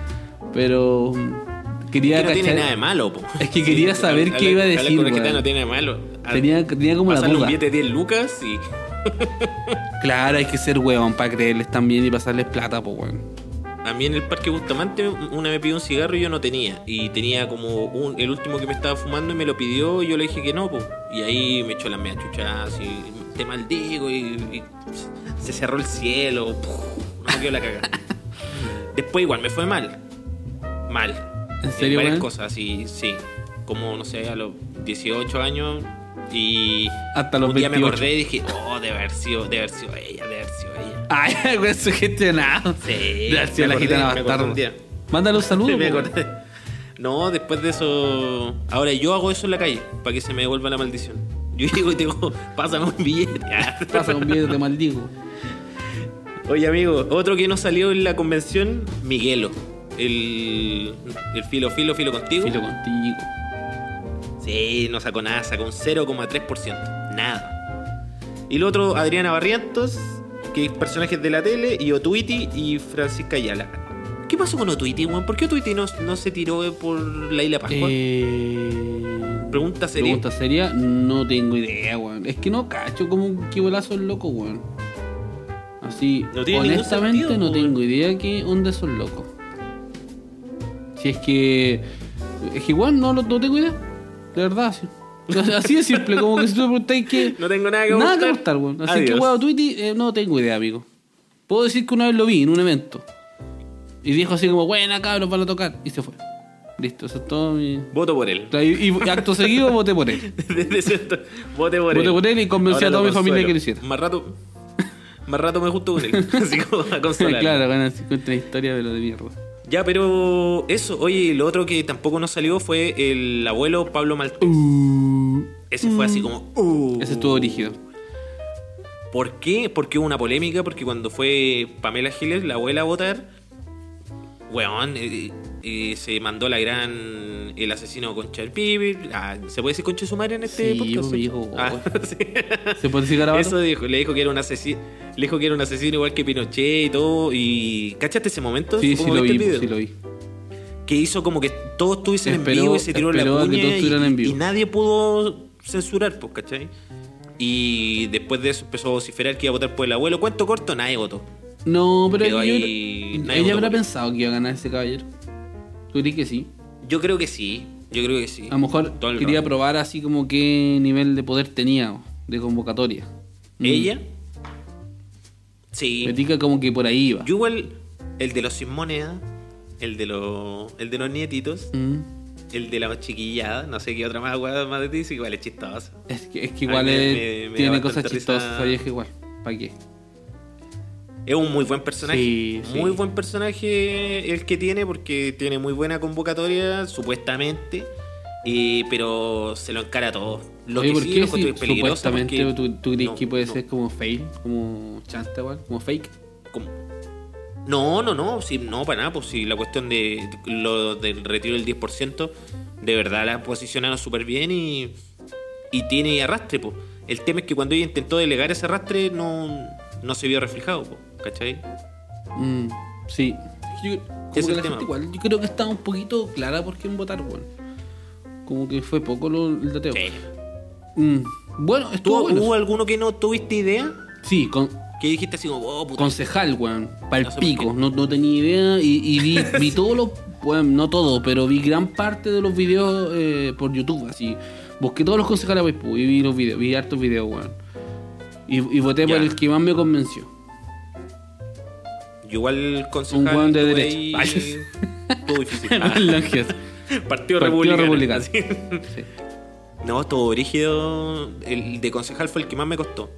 S1: Pero mm, quería
S2: Que no tiene
S1: cachar-
S2: nada de malo, po.
S1: Es que (laughs) quería saber
S2: hablar-
S1: qué iba a decir,
S2: con gitana no tiene nada de malo.
S1: Tenía, tenía como la
S2: pasarle un
S1: duda.
S2: billete de 10 lucas y...
S1: Claro, hay que ser huevón para creerles también y pasarles plata, pues weón.
S2: A mí en el parque Bustamante una me pidió un cigarro y yo no tenía. Y tenía como un, el último que me estaba fumando y me lo pidió y yo le dije que no, pues. Y ahí me echó las medias chuchas y te maldigo y, y se cerró el cielo. puf, no me quedó la cagada. (laughs) Después igual me fue mal. Mal.
S1: ¿En serio,
S2: varias cosas, sí, sí. Como, no sé, a los 18 años y...
S1: Hasta los
S2: un día me
S1: 28.
S2: acordé y dije, oh, debe haber sido, debe haber sido ella, debe haber sido ella.
S1: Ay, (laughs) weón, sugestionado.
S2: Sí,
S1: De haber sido la
S2: acordé,
S1: gitana
S2: día.
S1: Mándale un saludo,
S2: Sí, me acordé. No, después de eso. Ahora yo hago eso en la calle para que se me devuelva la maldición. Yo (laughs) llego y te digo, pásame un billete. (laughs)
S1: Pasa un video, te maldigo.
S2: Oye, amigo, otro que nos salió en la convención, Miguelo. El, el filo, filo, filo contigo.
S1: Filo contigo.
S2: Sí, no sacó nada, sacó un 0,3%. Nada. Y el otro, Adriana Barrientos, que es personajes de la tele, y Otuiti y Francisca Ayala. ¿Qué pasó con Otuiti, weón? ¿Por qué Otuiti no, no se tiró por la isla Pascua?
S1: Eh...
S2: Pregunta seria.
S1: Pregunta seria, no tengo idea, weón. Es que no cacho como qué bolazo el loco, weón. Así,
S2: No
S1: honestamente
S2: sentido,
S1: no
S2: weón.
S1: tengo idea qué onda son locos. Si es que. Es que igual no, no tengo idea. De verdad, sí. Así de simple, como que si tú me preguntáis que.
S2: No tengo nada que
S1: Nada
S2: aportar.
S1: que aportar, weón. Así
S2: Adiós.
S1: que, weón, Twitty, eh, no tengo idea, amigo. Puedo decir que una vez lo vi en un evento. Y dijo así como, buena cabros, van a tocar. Y se fue. Listo, eso es todo mi.
S2: Voto por él.
S1: Y, y acto seguido voté por él. (laughs)
S2: Desde cierto, vote por
S1: Voté
S2: él.
S1: por él y convencí
S2: Ahora
S1: a toda mi familia que lo hiciera.
S2: Más rato, más rato me justo con él. (laughs) Así como a (laughs) consolar.
S1: claro, van a historia de lo de mierda.
S2: Ya, pero eso. Oye, lo otro que tampoco nos salió fue el abuelo Pablo Maltés. Ese fue así como. uh.
S1: Ese estuvo rígido.
S2: ¿Por qué? Porque hubo una polémica. Porque cuando fue Pamela Giles, la abuela, a votar, weón, eh, eh, se mandó la gran. El asesino Concha del Pibe. Ah, ¿Se puede decir Concha de su madre en este
S1: Sí,
S2: podcast?
S1: pues, dijo,
S2: Ah, (laughs) sí.
S1: ¿Se puede decir garabato?
S2: Eso dijo, le dijo que era un asesino, le dijo que era un asesino igual que Pinochet y todo. Y ¿cachaste ese momento?
S1: Sí, sí
S2: ¿Cómo
S1: lo vi, pues, sí lo vi.
S2: Que hizo como que todos estuviesen en vivo y se tiró la puña y, y nadie pudo censurar, pues, ¿cachai? Y después de eso empezó a vociferar que iba a votar por el abuelo. ¿Cuánto corto? Nadie votó.
S1: No, pero
S2: Quedó
S1: yo-
S2: ahí, nadie
S1: ella
S2: votó
S1: habrá pensado que iba a ganar ese caballero. ¿Tú crees que sí?
S2: Yo creo que sí. Yo creo que sí.
S1: A lo mejor quería
S2: rato.
S1: probar así como qué nivel de poder tenía de convocatoria. Mm.
S2: ¿Ella? Sí.
S1: Petica como que por ahí iba.
S2: Yo igual, el de los sin moneda, el de los, el de los nietitos,
S1: Mm.
S2: el de la chiquillada, no sé qué otra más weá más de ti, igual es chistoso.
S1: Es que, es que igual
S2: me-
S1: es-
S2: me- me
S1: tiene cosas chistosas esa vieja igual. ¿Para qué?
S2: Es un muy buen personaje.
S1: Sí, sí.
S2: Muy buen personaje el que tiene porque tiene muy buena convocatoria, supuestamente. pero se lo encara a todo. Lo
S1: Oye,
S2: que
S1: ¿por
S2: sí
S1: qué
S2: lo encuentro
S1: si
S2: es peligroso
S1: supuestamente
S2: porque-
S1: tú, tú crees
S2: no,
S1: que puede
S2: no,
S1: ser como fail, como chanta igual, como fake?
S2: No, no, no, sí, no, para nada, pues si la cuestión de lo del retiro del 10%, de verdad la posicionaron súper bien y, y tiene arrastre, pues. El tema es que cuando ella intentó delegar ese arrastre no, no se vio reflejado, pues, ¿cachai?
S1: Mm, sí. Yo, como
S2: Es
S1: que
S2: el
S1: la gente igual, yo creo que está un poquito clara por quién votar, weón. Como que fue poco lo, el dateo.
S2: Sí.
S1: Mm, bueno,
S2: ¿Tú,
S1: estuvo bueno.
S2: ¿Hubo alguno que no tuviste idea?
S1: Sí, con,
S2: Que dijiste así como, oh, puta.
S1: concejal, weón.
S2: No sé por
S1: Palpico. No, no tenía idea y, y vi, (laughs) vi todos los. Bueno, no todo, pero vi gran parte de los videos eh, por YouTube. Así. Busqué todos los concejales de Paipú y vi los videos. Vi hartos videos, weón. Y, y voté por el que más me convenció.
S2: Yo igual concejal.
S1: Un de derecha.
S2: ahí-
S1: Ay.
S2: Estuvo difícil. (laughs) Ah. Partido,
S1: Partido
S2: Republicano.
S1: Republicano. Sí.
S2: No, estuvo rígido. El de concejal fue el que más me costó.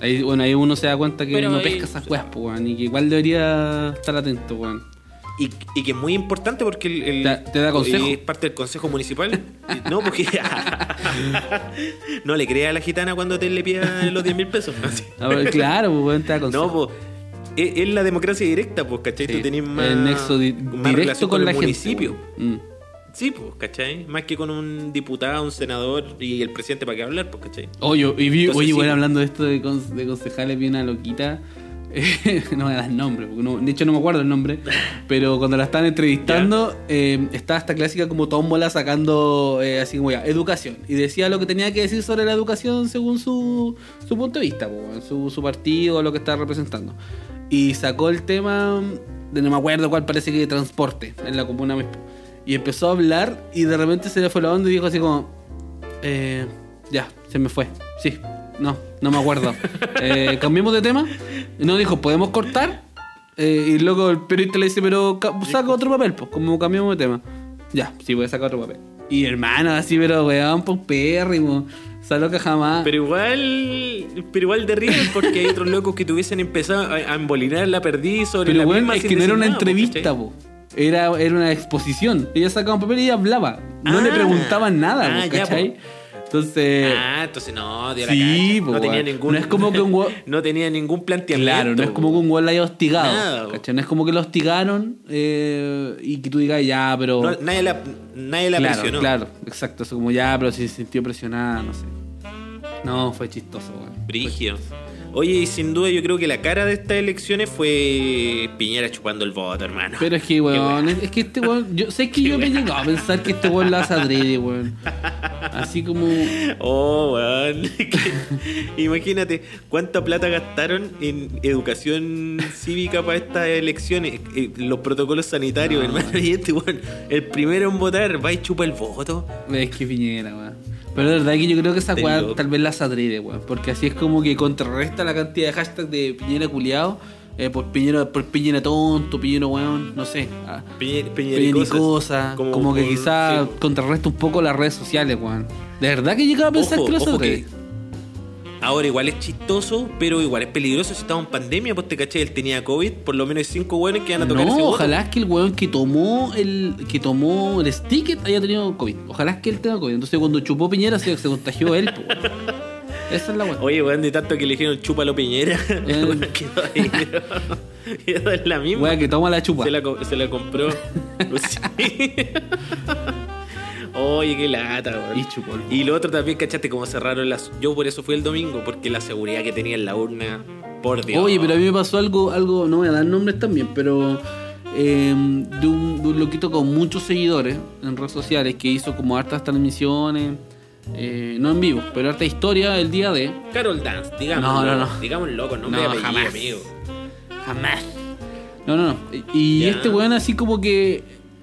S1: Ahí, bueno, ahí uno se da cuenta que
S2: Pero
S1: no
S2: ahí-
S1: pesca esas weas, weón. Y que igual debería estar atento, weón.
S2: Y, y que es muy importante porque el, el-
S1: Te- te da consejo.
S2: es parte del consejo municipal. No, porque (laughs) no le crea a la gitana cuando te le pida los 10 mil pesos. Así.
S1: A ver, claro, pues, weón, te da consejo.
S2: No, pues es, es la democracia directa, pues, ¿cachai?
S1: Sí,
S2: Tú tenés más,
S1: el nexo di-
S2: más
S1: directo
S2: relación
S1: con, la
S2: el
S1: gente.
S2: municipio.
S1: weón. Mm.
S2: Sí, pues, ¿cachai? Más que con un diputado, un senador y el presidente para qué hablar, pues, ¿cachai?
S1: Oye, y vi,
S2: Entonces,
S1: oye,
S2: sí,
S1: bueno,
S2: pues.
S1: hablando de esto de, con- de concejales, vi una loquita. (laughs) no me das nombre, porque no- de hecho no me acuerdo el nombre. Pero cuando la estaban entrevistando, eh, estaba esta clásica como tómbola sacando eh, así como ya, educación. Y decía lo que tenía que decir sobre la educación según su, su punto de vista, po, su, su partido, lo que estaba representando. Y sacó el tema de no me acuerdo cuál, parece que de transporte en la comuna. Maipú. Y empezó a hablar y de repente se le fue la onda y dijo así como. Eh, ya, se me fue. Sí, no, no me acuerdo. (laughs) Eh, Cambiemos de tema. Y no dijo, ¿podemos cortar? Eh, y luego el periodista le dice, pero ca- saca otro papel, pues, como cambiamos de tema. Ya, sí, voy a sacar otro papel. Y hermano, así, pero weón, pues pérrimo. Esa loca jamás.
S2: Pero igual, pero igual de porque hay otros locos que tuviesen empezado a, embolinar la perdiz sobre
S1: Pero
S2: la
S1: bueno,
S2: misma
S1: es que no era una
S2: nada,
S1: entrevista, po. Era, era una exposición. Ella sacaba un papel y ella hablaba. No le
S2: Ah.
S1: preguntaban nada,
S2: Ah,
S1: po,
S2: ya,
S1: ¿cachai?
S2: po.
S1: Entonces.
S2: Ah, entonces no, dio la
S1: Sí, po,
S2: no tenía ningún
S1: No es como que un (laughs)
S2: no tenía ningún planteamiento.
S1: Claro, no es como que un weón la haya hostigado.
S2: Nada.
S1: No es como que la hostigaron eh, y que tú digas, ya, pero.
S2: No, nadie la, nadie la
S1: claro,
S2: presionó.
S1: claro, exacto. Eso como ya, pero si se sintió presionada, no sé. No, fue chistoso, weón. Fue
S2: Brigio.
S1: chistoso.
S2: Oye, y sin duda yo creo que la cara de estas elecciones fue Piñera chupando el voto, hermano.
S1: Pero es que,
S2: Qué
S1: weón, es, es que este weón. Yo sé que yo me he llegado a pensar que este weón la hace adrede, weón. Así como.
S2: Oh, weón. (laughs) Imagínate cuánta plata gastaron en educación cívica para estas elecciones, eh, los protocolos sanitarios,
S1: No.
S2: hermano. (laughs) Y este weón, el primero en votar, va y chupa el voto.
S1: Es que Piñera, weón. Pero de verdad que yo creo que esa weá tal vez la hace adrede, weón. Porque así es como que contrarresta la cantidad de hashtags de Piñera culiado. eh, por Piñera, por Piñera tonto, Piñera weón, no sé. ah,
S2: Piñera,
S1: Piñericosa. Como,
S2: Como
S1: que
S2: por-
S1: quizá
S2: sí.
S1: contrarresta un poco las redes sociales, weón. De verdad que llegaba a pensar
S2: Ojo,
S1: que
S2: ojo
S1: adrede.
S2: que- Ahora igual es chistoso, pero igual es peligroso si estamos en pandemia, pues te caché, él tenía COVID, por lo menos hay cinco buenos que van a tocar ese
S1: No,
S2: voto.
S1: ojalá es que el weón que tomó el que tomó el sticker haya tenido COVID. Ojalá es que él tenga COVID. Entonces cuando chupó Piñera se, se contagió él, weón. (laughs) Esa es la weá.
S2: Oye, weón, de tanto que le dijeron chúpalo piñera,
S1: Eh. (laughs)
S2: weón, quedó ahí. (laughs) quedó en la misma.
S1: Weá que toma la chupa.
S2: Se la, se la compró. Sí. Oye, qué lata, weón.
S1: Y chupó el
S2: Y lo otro también, ¿cachaste? Cómo cerraron las. Yo por eso fui el domingo, porque la seguridad que tenía en la urna. Por Dios.
S1: Oye, pero a mí me pasó algo, algo, no voy a dar nombres también, pero eh, de, un, de un loquito con muchos seguidores en redes sociales que hizo como hartas transmisiones, eh, no en vivo, pero harta historia el día de.
S2: Carol Dance, digamos.
S1: No, no, no.
S2: Digamos loco,
S1: No,
S2: y apellido,
S1: jamás.
S2: amigo.
S1: Jamás. No, no, no. Y
S2: Ya.
S1: este weón así como que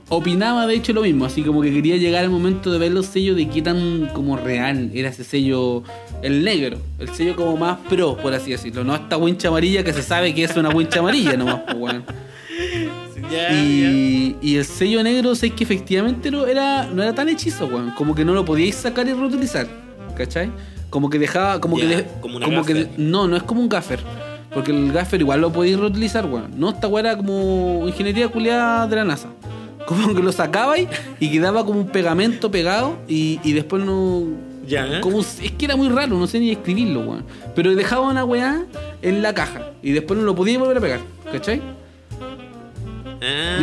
S1: opinaba de hecho lo mismo, así como que quería llegar al momento de ver los sellos de qué tan como real era ese sello, el negro, el sello como más pro, por así decirlo, no esta wincha amarilla que se sabe que es una wincha amarilla nomás, pues, (laughs)
S2: ya.
S1: Y, y el sello negro, sé que efectivamente no era, no era tan hechizo, weón. Como que no lo podíais sacar y reutilizar. ¿Cachai? Como que dejaba. Como que de-
S2: como una
S1: que
S2: gaffer.
S1: No, no es como un gaffer. Porque el gaffer igual lo podíais reutilizar, weón. No, esta weá era como ingeniería culiada de la NASA. Como que lo sacabais y quedaba como un pegamento pegado y, y después no.
S2: Ya.
S1: Como, es que era muy raro, no sé ni escribirlo, weón. Pero dejaba una weá en la caja y después no lo podía volver a pegar, ¿cachai?
S2: Ah,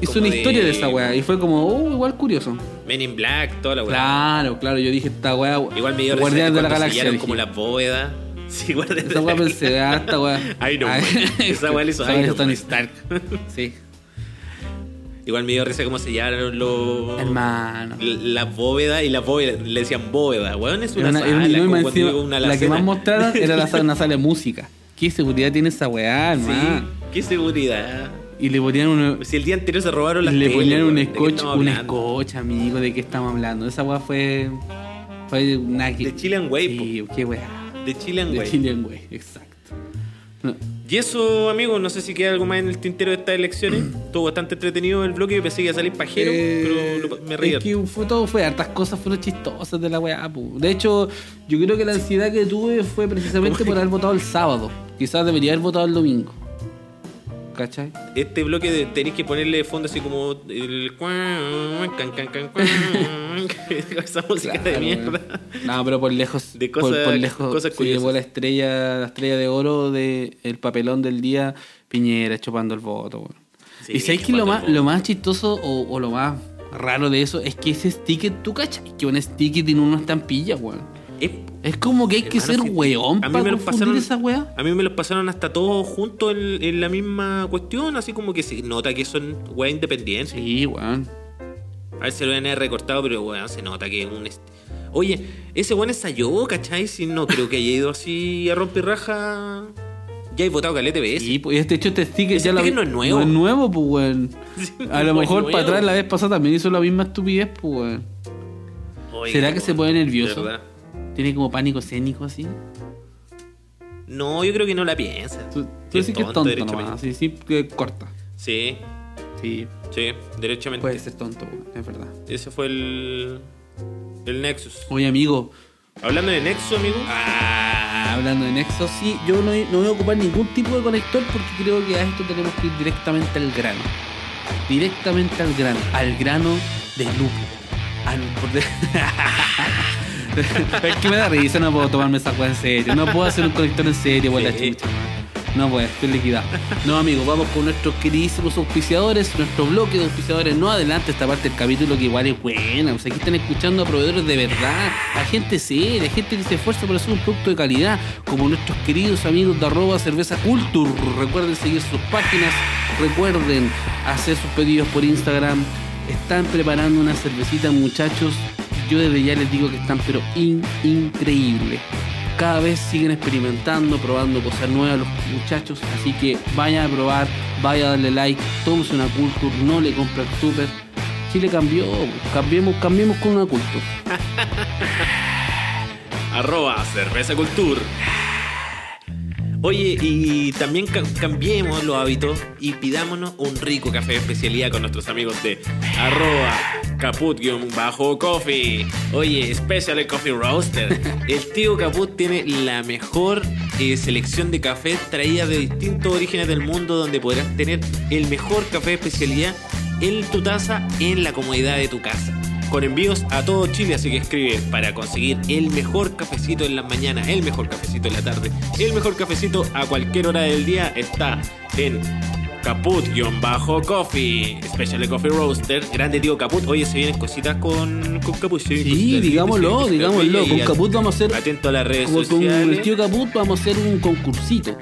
S1: hizo una historia de esa weá y fue como, oh, igual curioso.
S2: Men in Black, toda la weá.
S1: Claro, claro, yo dije, esta weá.
S2: Igual me dio
S1: Guardianes de la Galaxia. dije.
S2: como las bóvedas. (laughs) Sí, Guardianes de
S1: weá
S2: la (laughs)
S1: pensé, ah, esta weá. (laughs)
S2: Iron Man. Esa weá la hizo
S1: Tony. Stark. Sí.
S2: Igual me dio risa cómo sellaron los.
S1: Hermano.
S2: l- Las bóvedas y las bóvedas le decían bóveda, weón, es
S1: Era
S2: una,
S1: una- era un-
S2: sala,
S1: más
S2: cuando
S1: encima,
S2: una
S1: la que más mostraron (laughs) era la sala, una sala de música. ¿Qué seguridad tiene esa weá,
S2: Sí,
S1: hermano?
S2: qué seguridad.
S1: Y le ponían un.
S2: Si el día anterior se robaron las
S1: Le ponían un
S2: ¿de
S1: scotch, un scotch, amigo, ¿de qué estamos hablando? Esa weá fue. Fue una.
S2: De Chilean Way,
S1: Sí, qué weá.
S2: De Chilean
S1: De
S2: Way.
S1: Chilean Way, exacto. No,
S2: Y eso, amigo, no sé si queda algo más en el tintero de estas elecciones. Estuvo bastante entretenido el bloque. Yo pensé que iba a salir pajero,
S1: Eh,
S2: pero lo- me reí.
S1: Es que fue todo, fue hartas cosas fueron chistosas de la weá. De hecho, yo creo que la ansiedad que tuve fue precisamente por haber votado el sábado. Quizás debería haber votado el domingo. ¿Cachai?
S2: Este bloque de, tenéis que ponerle de fondo así como el can, can, can, esa música de mierda.
S1: No, pero por lejos.
S2: De
S1: por-
S2: cosas-
S1: por, lejos
S2: cosas
S1: se llevó la estrella, la estrella de oro del papelón del día, Piñera chupando el voto, weón.
S2: Sí,
S1: y sabéis que lo más, lo más chistoso o, o lo más raro de eso es que ese sticker, tú cachai, que un sticker tiene una estampilla, weón.
S2: Es-
S1: Es como que hay que ser
S2: sí,
S1: weón para confundir
S2: pasaron-
S1: esa weá.
S2: A mí me los pasaron hasta todos juntos en, en la misma cuestión, así como que se nota que son weas independientes.
S1: Sí, weón.
S2: A ver si lo haber recortado, pero weón, se nota que es un. Oye, ese weón ensayó, ¿cachai? Si no creo que haya ido así a romper raja. Ya he votado calete veces.
S1: Sí, pues, de hecho este sticker ya
S2: sticker
S1: vi-
S2: no es nuevo.
S1: No es nuevo, pues, weón. (laughs)
S2: Sí,
S1: A lo
S2: no
S1: mejor para atrás la vez pasada también hizo la misma estupidez, pues, weón. ¿Será que se pone nervioso?
S2: verdad.
S1: Tiene como pánico escénico así.
S2: No, yo creo que no la piensa.
S1: Tú, tú
S2: Sí,
S1: decís que es tonto nomás, así, sí, que corta.
S2: Sí,
S1: Sí,
S2: sí, derechamente.
S1: puede ser tonto, es verdad.
S2: Ese fue el. El Nexus.
S1: Oye, amigo,
S2: Hablando de Nexus, amigo.
S1: ah, hablando de Nexus, sí, yo no, no voy a ocupar ningún tipo de conector porque creo que a esto tenemos que ir directamente al grano. Directamente al grano, al grano de Lupo. Al, por de- (laughs) (laughs) es que me da risa, no puedo tomarme esa cosa en serio. No puedo hacer un conector en serio, por la chucha. No puedo, estoy liquidado. No, amigos, vamos con nuestros queridísimos auspiciadores, nuestro bloque de auspiciadores. No adelante esta parte del capítulo que igual es buena. O sea, aquí están escuchando a proveedores de verdad, a gente seria, gente que se esfuerza por hacer un producto de calidad, como nuestros queridos amigos de arroba cerveza culture. Recuerden seguir sus páginas, recuerden hacer sus pedidos por Instagram. Están preparando una cervecita, muchachos. Yo desde ya les digo que están pero in- increíbles cada vez siguen experimentando, probando cosas nuevas los muchachos, así que vayan a probar, vayan a darle like, tómese una culture, no le compre al super. Chile cambió, cambiemos, cambiemos con una culture. (laughs)
S2: Arroba Cerveza Cultur. Oye, y también ca- cambiemos los hábitos y pidámonos un rico café de especialidad con nuestros amigos de arroba caput-coffee. Oye, Special Coffee Roaster. (laughs) El tío Caput tiene la mejor eh, selección de café traída de distintos orígenes del mundo donde podrás tener el mejor café de especialidad en tu taza en la comodidad de tu casa. Con envíos a todo Chile, así que escribe para conseguir el mejor cafecito en la mañana, el mejor cafecito en la tarde, el mejor cafecito a cualquier hora del día está en Caput-Coffee, Special Coffee Roaster, grande tío Caput. Oye, se vienen cositas con, con Caput.
S1: Sí, digámoslo, digámoslo. Con Caput vamos a hacer.
S2: Atento a las redes sociales.
S1: Con el tío Caput vamos a hacer un concursito.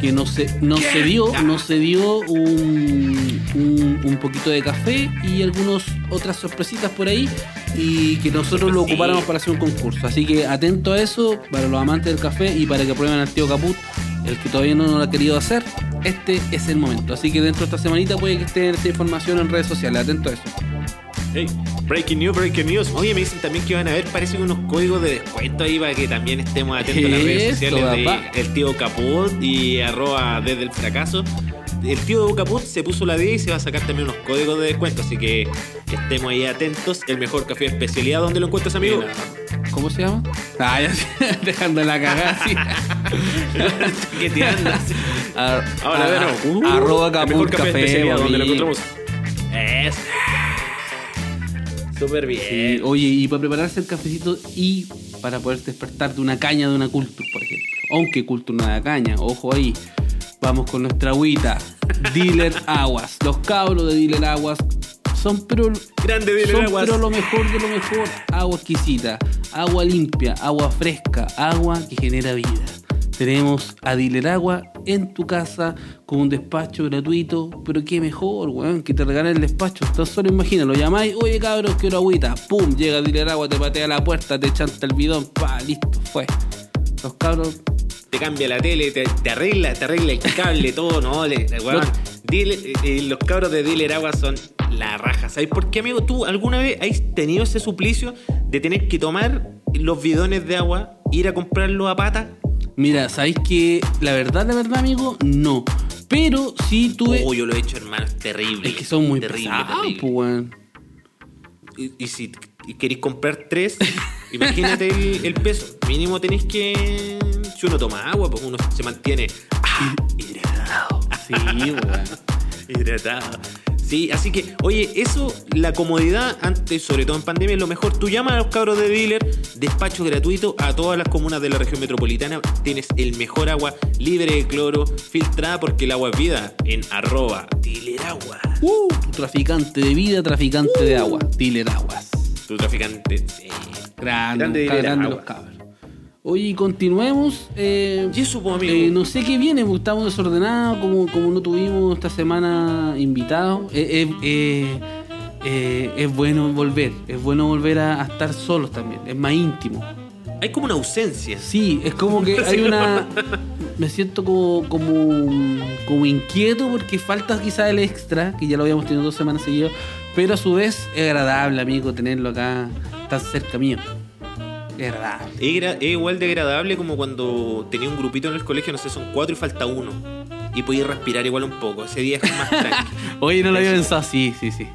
S1: Que nos, se- nos se dio, nos se dio un, un, un poquito de café y algunas otras sorpresitas por ahí y que nosotros lo ocupáramos para hacer un concurso. Así que atento a eso para los amantes del café y para que prueben al tío Caput, el que todavía no lo ha querido hacer. Este es el momento. Así que dentro de esta semanita puede que esté esta información en redes sociales. Atento a eso.
S2: Hey, breaking news, breaking news. Oye, me dicen también que van a ver, parece unos códigos de descuento ahí para que también estemos atentos a las redes sociales
S1: papá.
S2: de el tío Caput y arroba desde el fracaso. El tío Caput se puso la 10 y se va a sacar también unos códigos de descuento, así que estemos ahí atentos. El mejor café de especialidad, ¿dónde lo encuentras, amigo?
S1: ¿Cómo se llama? Ah, ya (laughs) dejando la cagada así. (laughs)
S2: ¿Qué te andas? Ahora, de. Uh,
S1: arroba
S2: el
S1: Caput
S2: mejor café de
S1: Café,
S2: especialidad, ¿dónde lo encontramos? Es. Súper bien.
S1: Sí, Oye, y para prepararse el cafecito y para poder despertar de una caña de una Culture, por ejemplo. Aunque Culture no da caña, ojo ahí. Vamos con nuestra agüita. Dealer (laughs) Aguas. Los cabros de Dealer Aguas son pero
S2: Grande Dealer
S1: son
S2: Aguas.
S1: pero lo mejor de lo mejor. Agua exquisita, agua limpia, agua fresca, agua que genera vida. Tenemos a Dealer Agua en tu casa con un despacho gratuito, pero qué mejor, weón, que te regalen el despacho. Tan solo imagina, lo llamáis, oye cabros, quiero agüita, pum, llega Dealer Agua, te patea la puerta, te chanta el bidón, pa, listo, fue. Los cabros,
S2: te cambia la tele, te, te arregla, te arregla el cable, (laughs) todo, no, le, weón. Eh, eh, los cabros de Dealer Agua son la raja. ¿Sabes por qué, amigo? ¿Tú alguna vez has tenido ese suplicio de tener que tomar los bidones de agua, ir a comprarlo a pata?
S1: Mira, ¿sabéis que la verdad, la verdad, amigo? No. Pero sí tuve...
S2: Oh, yo lo he hecho, hermano, es terrible.
S1: es que son muy
S2: terrible,
S1: pesados,
S2: terrible.
S1: pues, weón.
S2: Y, y si queréis comprar tres, (laughs) imagínate el, el peso. Mínimo tenéis que. Si uno toma agua, pues uno se mantiene ah, hidratado. (laughs)
S1: Sí, weón.
S2: Hidratado. Sí, así que, oye, eso, la comodidad, antes, sobre todo en pandemia, es lo mejor. Tú llamas a los cabros de dealer, despacho gratuito a todas las comunas de la región metropolitana. Tienes el mejor agua libre de cloro, filtrada porque el agua es vida, en arroba dealeragua.
S1: Uh, tu traficante de vida, traficante de agua. Dealer Aguas.
S2: Tu traficante. sí.
S1: Grande,
S2: Grande
S1: grande
S2: Agua.
S1: los cabros. Oye, continuemos. eh,
S2: Y eso, pues, amigo.
S1: eh, no sé qué viene, porque estamos desordenados, como, como no tuvimos esta semana invitados. Eh, eh, es bueno volver, es bueno volver a, a estar solos también, es más íntimo.
S2: Hay como una ausencia.
S1: Sí, es como que (laughs) hay una. Me siento como, como, como inquieto porque falta quizá el extra, que ya lo habíamos tenido dos semanas seguidas, pero a su vez es agradable, amigo, tenerlo acá tan cerca mío. Es agradable.
S2: Es, igual de agradable como cuando tenía un grupito en el colegio, no sé, son cuatro y falta uno. Y podías respirar igual un poco. Ese día es más tranqui. (laughs)
S1: Oye, no lo había pensado, sí, sí, sí.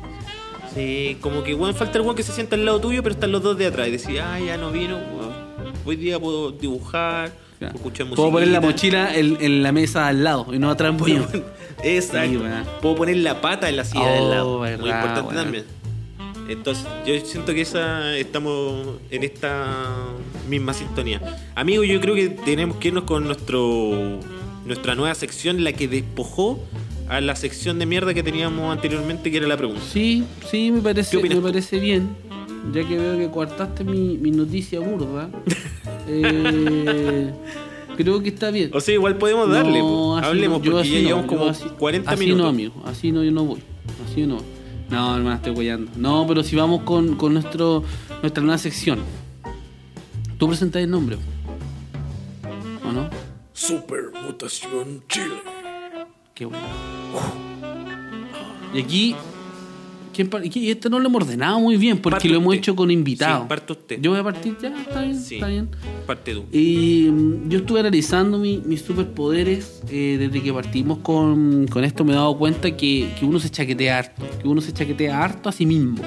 S2: Sí, como que weón, falta el weón que se sienta al lado tuyo, pero están los dos de atrás. Y decís, ah, ya no vino, weón. Hoy día puedo dibujar, escuchar música.
S1: Puedo poner la mochila en, en la mesa al lado y no atrás mío. (laughs)
S2: Exacto.
S1: Sí.
S2: Puedo poner la pata en la silla
S1: Oh,
S2: del lado. Muy
S1: verdad,
S2: importante también. Entonces, yo siento que esa estamos en esta misma sintonía. Amigos, yo creo que tenemos que irnos con nuestro nuestra nueva sección, la que despojó a la sección de mierda que teníamos anteriormente, que era la pregunta.
S1: Sí, sí, me
S2: ¿Qué
S1: parece, me parece bien. Ya que veo que coartaste mi, mi noticia burda. (laughs) eh, creo que está bien.
S2: O sea, igual podemos darle, po.
S1: así
S2: hablemos,
S1: no,
S2: porque
S1: así
S2: ya
S1: no,
S2: llevamos como
S1: así-
S2: 40
S1: así
S2: minutos.
S1: no, amigo. Así no, yo no voy. Así no voy. No, hermano, estoy guayando. No, pero si vamos con, con nuestro, nuestra nueva sección. Tú presentas el nombre. ¿O no?
S2: Supermutación Chile.
S1: Qué bueno. Y aquí. ¿Quién y esto no lo hemos ordenado muy bien porque lo hemos
S2: usted.
S1: hecho con invitados.
S2: Sí, parte usted.
S1: Yo voy a partir ya, está bien,
S2: Sí.
S1: está bien.
S2: Parte tú.
S1: Y mm, yo estuve analizando mi- mis superpoderes eh, desde que partimos con, con esto. Me he dado cuenta que, que uno se chaquetea harto, que uno se chaquetea harto a sí mismo.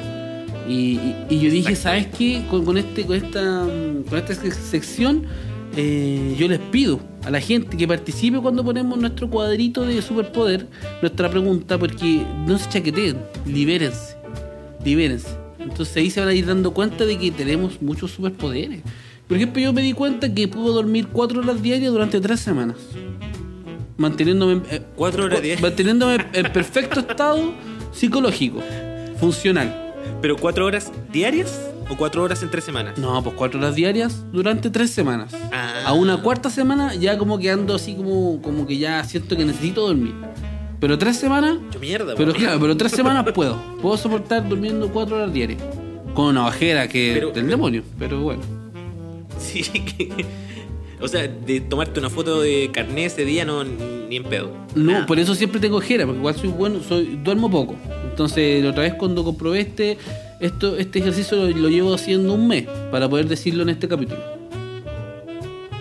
S1: Y, y- y yo dije, ¿sabes qué? Con, con este, con, esta, mm, con esta sec- sección, eh, yo les pido a la gente que participe cuando ponemos nuestro cuadrito de superpoder, nuestra pregunta, porque no se chaqueteen, libérense, libérense. Entonces ahí se van a ir dando cuenta de que tenemos muchos superpoderes. Por ejemplo, yo me di cuenta que puedo dormir cuatro horas diarias durante tres semanas. Manteniéndome, eh,
S2: Cuatro horas diarias.
S1: manteniéndome en perfecto estado psicológico, funcional.
S2: ¿Pero cuatro horas diarias o cuatro horas en tres semanas?
S1: No, pues cuatro horas diarias durante tres semanas.
S2: Ah.
S1: A una cuarta semana ya como que ando así como, como que ya siento que necesito dormir. Pero tres semanas,
S2: Yo mierda,
S1: pero claro, pero tres (laughs) semanas puedo. Puedo soportar durmiendo cuatro horas diarias. Con una bajera que
S2: Pero-
S1: del demonio, pero bueno.
S2: Sí, (laughs) que- O sea, de tomarte una foto de carnet ese día no ni en pedo.
S1: No,
S2: Nada.
S1: por eso siempre tengo ojera, porque igual soy bueno, soy, duermo poco. Entonces, la otra vez cuando comprobé este, esto, este ejercicio lo, lo llevo haciendo un mes para poder decirlo en este capítulo.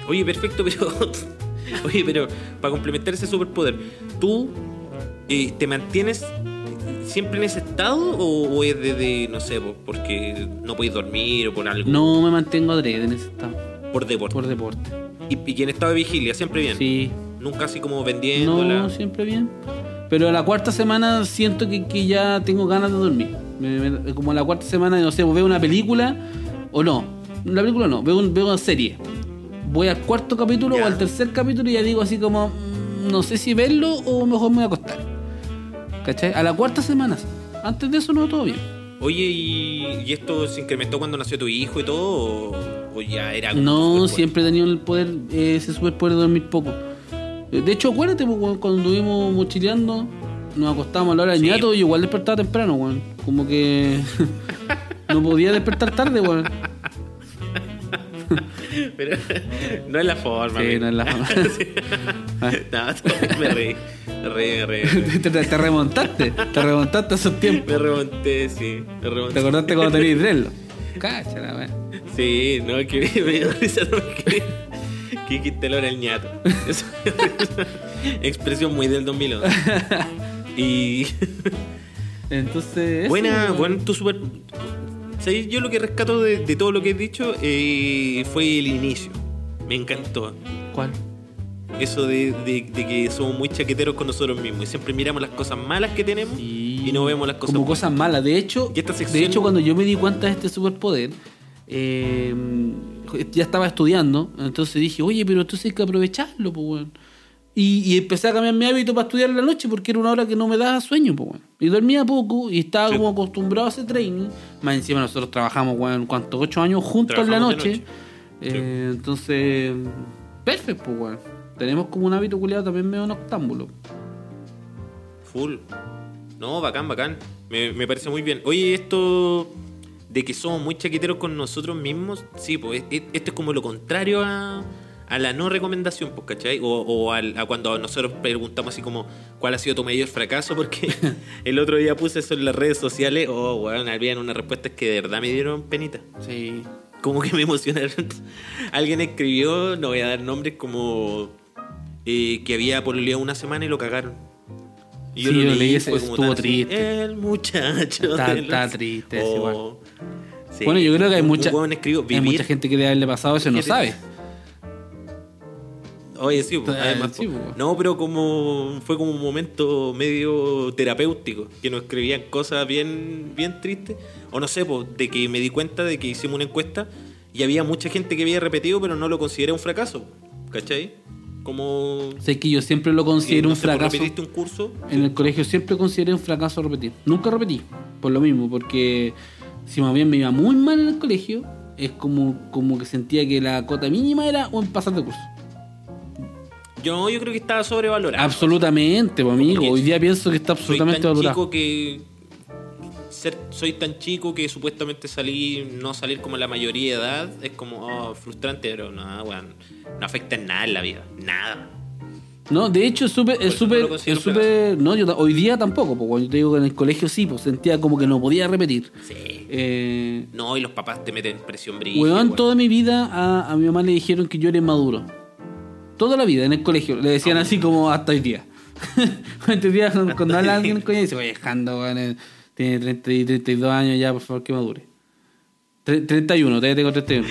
S2: Oye, perfecto, (laughs) pero. Oye, pero para complementar ese superpoder, ¿tú eh, te mantienes siempre en ese estado o, o es desde, no sé, po, porque no podéis dormir o por algo?
S1: No me mantengo adrede en ese estado,
S2: Por deporte.
S1: por deporte.
S2: Y, y en estado de vigilia, siempre bien.
S1: Sí,
S2: Nunca así como vendiéndola.
S1: no, siempre bien. Pero a la cuarta semana siento que, que ya tengo ganas de dormir. Como la cuarta semana, no sé, veo una película o no. La película no, veo, un- veo una serie. Voy al cuarto capítulo o al tercer capítulo y ya digo así como, mm, no sé si verlo o mejor me voy a acostar. ¿Cachai? A la cuarta semana. Antes de eso no, todo bien.
S2: Oye, ¿y, y esto se incrementó cuando nació tu hijo y todo? ¿O, o ya era
S1: No, siempre he tenido el poder, ese superpoder de dormir poco. De hecho, acuérdate, pues, cuando estuvimos mochileando, nos acostábamos a la hora del
S2: Sí.
S1: ñato y igual despertaba temprano, weón. Como que no podía despertar tarde, weón.
S2: Pero no es la forma.
S1: Sí, no es la forma. (laughs)
S2: Sí. no, me (laughs) reí. Me reí, me reí. me reí.
S1: te, te- te remontaste, te remontaste a esos tiempos.
S2: Me remonté, sí. Me
S1: ¿Te
S2: remonté.
S1: acordaste cuando tenías drelo? Cáchala, weón.
S2: Sí, no, es que me dio risa porque quité la hora el ñato. Eso- (laughs) expresión muy del 2011. Y
S1: Entonces. eso,
S2: buena, buen tu super. ¿Sabes? Yo lo que rescato de, de todo lo que he dicho eh, fue el inicio. Me encantó.
S1: ¿Cuál?
S2: Eso de, de- de que somos muy chaqueteros con nosotros mismos y siempre miramos las cosas malas que tenemos y no vemos las cosas
S1: como
S2: buenas.
S1: cosas malas. De hecho, de hecho cuando yo me di cuenta de este superpoder, eh, ya estaba estudiando, entonces dije, oye, pero entonces hay que aprovecharlo, pues, weón. Y, y empecé a cambiar mi hábito para estudiar en la noche porque era una hora que no me daba sueño, pues, weón. Y dormía poco y estaba
S2: Sí.
S1: como acostumbrado a ese training. Más encima nosotros trabajamos, ¿cuántos? Ocho años juntos en la noche. Eh, Entonces, perfecto, pues, weón. Tenemos como un hábito culiado también medio noctámbulo.
S2: Full. No, bacán, bacán. Me, me parece muy bien. Oye, esto de que somos muy chaqueteros con nosotros mismos, sí, pues esto es como lo contrario a, a la no recomendación, pues, ¿cachai? O, o al- a cuando nosotros preguntamos así como, ¿cuál ha sido tu mayor fracaso? Porque (laughs) el otro día puse eso en las redes sociales, oh, weón, habían unas respuestas que de verdad me dieron penita.
S1: Sí.
S2: Como que me emocionaron. (laughs) Alguien escribió, no voy a dar nombres, como eh, que había pololeado una semana y lo cagaron. Y
S1: Sí, yo leí ese,
S2: fue como
S1: estuvo
S2: así,
S1: triste.
S2: El muchacho.
S1: Está- está triste, es
S2: Oh,
S1: igual.
S2: sí.
S1: Bueno, yo creo que hay mucha,
S2: escribió,
S1: hay mucha gente que debe haberle pasado eso y no sabe.
S2: Oye, sí, pues,
S1: Eh,
S2: además,
S1: sí,
S2: pues.
S1: pues.
S2: No, pero como fue como un momento medio terapéutico, que nos escribían cosas bien, bien tristes. O no sé, pues, de que me di cuenta de que hicimos una encuesta y había mucha gente que había repetido, pero no lo consideré un fracaso. ¿Cachai? Como.
S1: Sé que yo siempre lo considero
S2: no
S1: un fracaso.
S2: repetiste un curso.
S1: En el colegio siempre consideré un fracaso repetir. Nunca repetí, por lo mismo, porque si más bien me iba muy mal en el colegio, es como, como que sentía que la cota mínima era un pasar de curso.
S2: Yo, yo creo que estaba sobrevalorado.
S1: Absolutamente, pues, amigo. Hoy día pienso que está
S2: soy
S1: absolutamente
S2: tan
S1: valorado.
S2: chico que ser, soy tan chico que supuestamente salir no salir como la mayoría de edad es como oh, frustrante pero no weón, no afecta en nada en la vida nada
S1: No, de hecho es súper, es
S2: no
S1: súper, es no, yo hoy día tampoco, porque cuando yo te digo que en el colegio sí, pues sentía como que no podía repetir.
S2: sí
S1: Eh,
S2: no y los papás te meten presión
S1: Weón,
S2: weón.
S1: toda mi vida a, a mi mamá le dijeron que yo era inmaduro. Toda la vida en el colegio. Le decían así como hasta hoy día. (laughs) hoy día cuando habla (laughs) alguien en el colegio dice, oye, Jando, eh, tiene 30 y 32 años ya, por favor, que madure. Tre- 31, todavía tengo 31.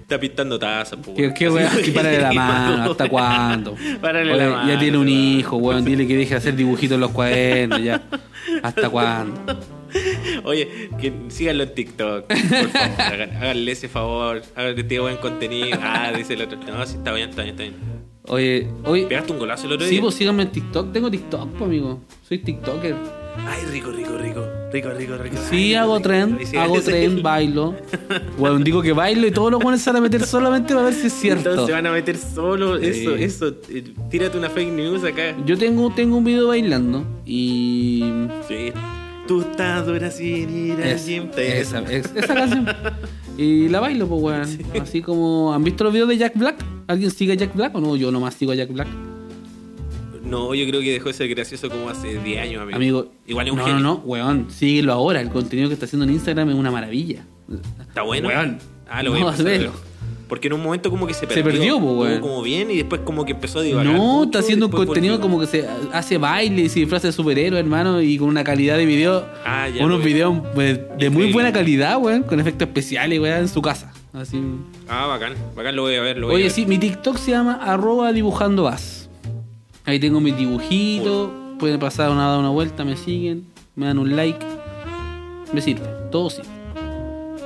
S2: está pintando tazas po,
S1: ¿Qué,
S2: weón.
S1: qué weón? (laughs) Párale la mano, ¿hasta cuándo?
S2: Párale
S1: Oye,
S2: la mano,
S1: ya tiene un hijo, weón, dile que deje de hacer dibujitos en los cuadernos, ya. ¿Hasta cuándo? (laughs)
S2: Oye, que síganlo en TikTok. Por favor, hagan- háganle ese favor. Que tiene buen contenido. Ah, dice el otro. No, sí, está bien, está bien, está bien.
S1: Oye, hoy.
S2: ¿Pegaste un golazo el otro
S1: Sí,
S2: día?
S1: pues síganme en TikTok. Tengo TikTok, pues, amigo. Soy TikToker.
S2: Ay, rico, rico, rico. Rico, rico, rico.
S1: Sí,
S2: Ay,
S1: hago
S2: rico,
S1: tren,
S2: rico. Sí,
S1: hago
S2: sí.
S1: tren, bailo. Bueno, digo que bailo y todos los buenos se van a meter solamente para ver si es cierto.
S2: Entonces van a meter solo eso,
S1: Sí.
S2: eso. eh, Tírate una fake news acá.
S1: Yo tengo, tengo un video bailando y.
S2: Sí. Tú estás dura sin ir al
S1: Es-
S2: gym.
S1: Esa,
S2: eso.
S1: es- esa canción. Y la bailo, pues, weón. Así como. ¿Han visto los videos de Jack Black? ¿Alguien sigue a Jack Black o no? Yo nomás sigo a Jack Black.
S2: No, yo creo que dejó de ser gracioso como hace 10 años, amigo.
S1: Amigo.
S2: Igual es un
S1: no,
S2: genio.
S1: no, no, weón. Síguelo ahora. El contenido que está haciendo en Instagram es una maravilla.
S2: ¿Está bueno?
S1: Weón.
S2: Ah, lo voy a
S1: No,
S2: empezar a ver. Porque en un momento como que se
S1: Se
S2: perdió.
S1: perdió, po,
S2: Estuvo
S1: weón.
S2: como bien y después como que empezó a divagar.
S1: No,
S2: mucho,
S1: está haciendo un contenido
S2: volvió.
S1: como que se hace baile y se disfraza de superhéroe, hermano, y con una calidad de video.
S2: Ah, ya,
S1: unos videos pues, de muy buena calidad, weón, con efectos especiales, weón, en su casa. Así.
S2: Ah, bacán. Bacán, lo voy a ver. Lo voy a
S1: Oye,
S2: ver.
S1: sí, mi TikTok se llama arroba dibujando vas. Ahí tengo mis dibujitos. Pueden pasar una, una vuelta, me siguen, me dan un like. Me sirve, todo sirve.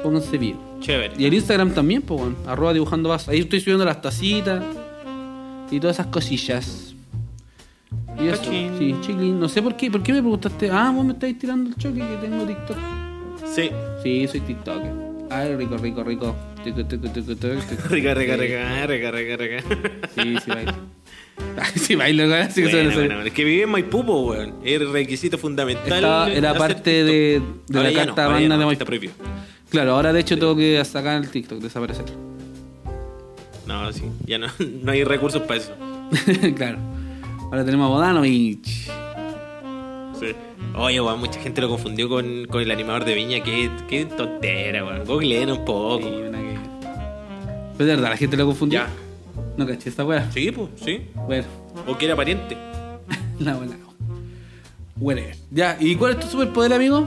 S1: Pónganse bien.
S2: Chévere.
S1: Y el Instagram también, pues, bueno, arroba dibujando vas. Ahí estoy subiendo las tacitas y todas esas cosillas. Y eso,
S2: Cachín.
S1: sí, chiquilín. No sé por qué, ¿por qué me preguntaste? Ah, vos me estáis tirando el choque que tengo TikTok.
S2: Sí.
S1: Sí, soy TikToker. Ay, rico, rico, rico. Tucu, tucu.
S2: Rica, rica,
S1: Sí.
S2: rica, rica, rica, rica.
S1: Sí, sí bailo. (laughs) Sí bailo, así que
S2: Bueno, bueno, bueno. Es que vive en Maipú, po, weón. Es requisito fundamental.
S1: Estaba- era parte
S2: TikTok.
S1: de- de la carta
S2: ahora
S1: magna
S2: ya
S1: de
S2: no,
S1: Maipú.
S2: Está prohibido.
S1: Claro, ahora de hecho tengo que sacar el TikTok, desaparecer.
S2: No, sí. Ya no, (laughs) no hay recursos para eso. (laughs)
S1: claro. Ahora tenemos a Bodanovich.
S2: Sí. Oye, weón, mucha gente lo confundió con, con el animador de Viña. Qué, qué tontera, weón. Googleen un poco.
S1: Sí, una que- Pero de verdad, la gente lo confundió.
S2: Ya.
S1: No caché esta weá.
S2: Sí, pues, sí.
S1: Bueno,
S2: O que era pariente. (laughs)
S1: la buena. Bueno, ya, ¿y cuál es tu superpoder, amigo?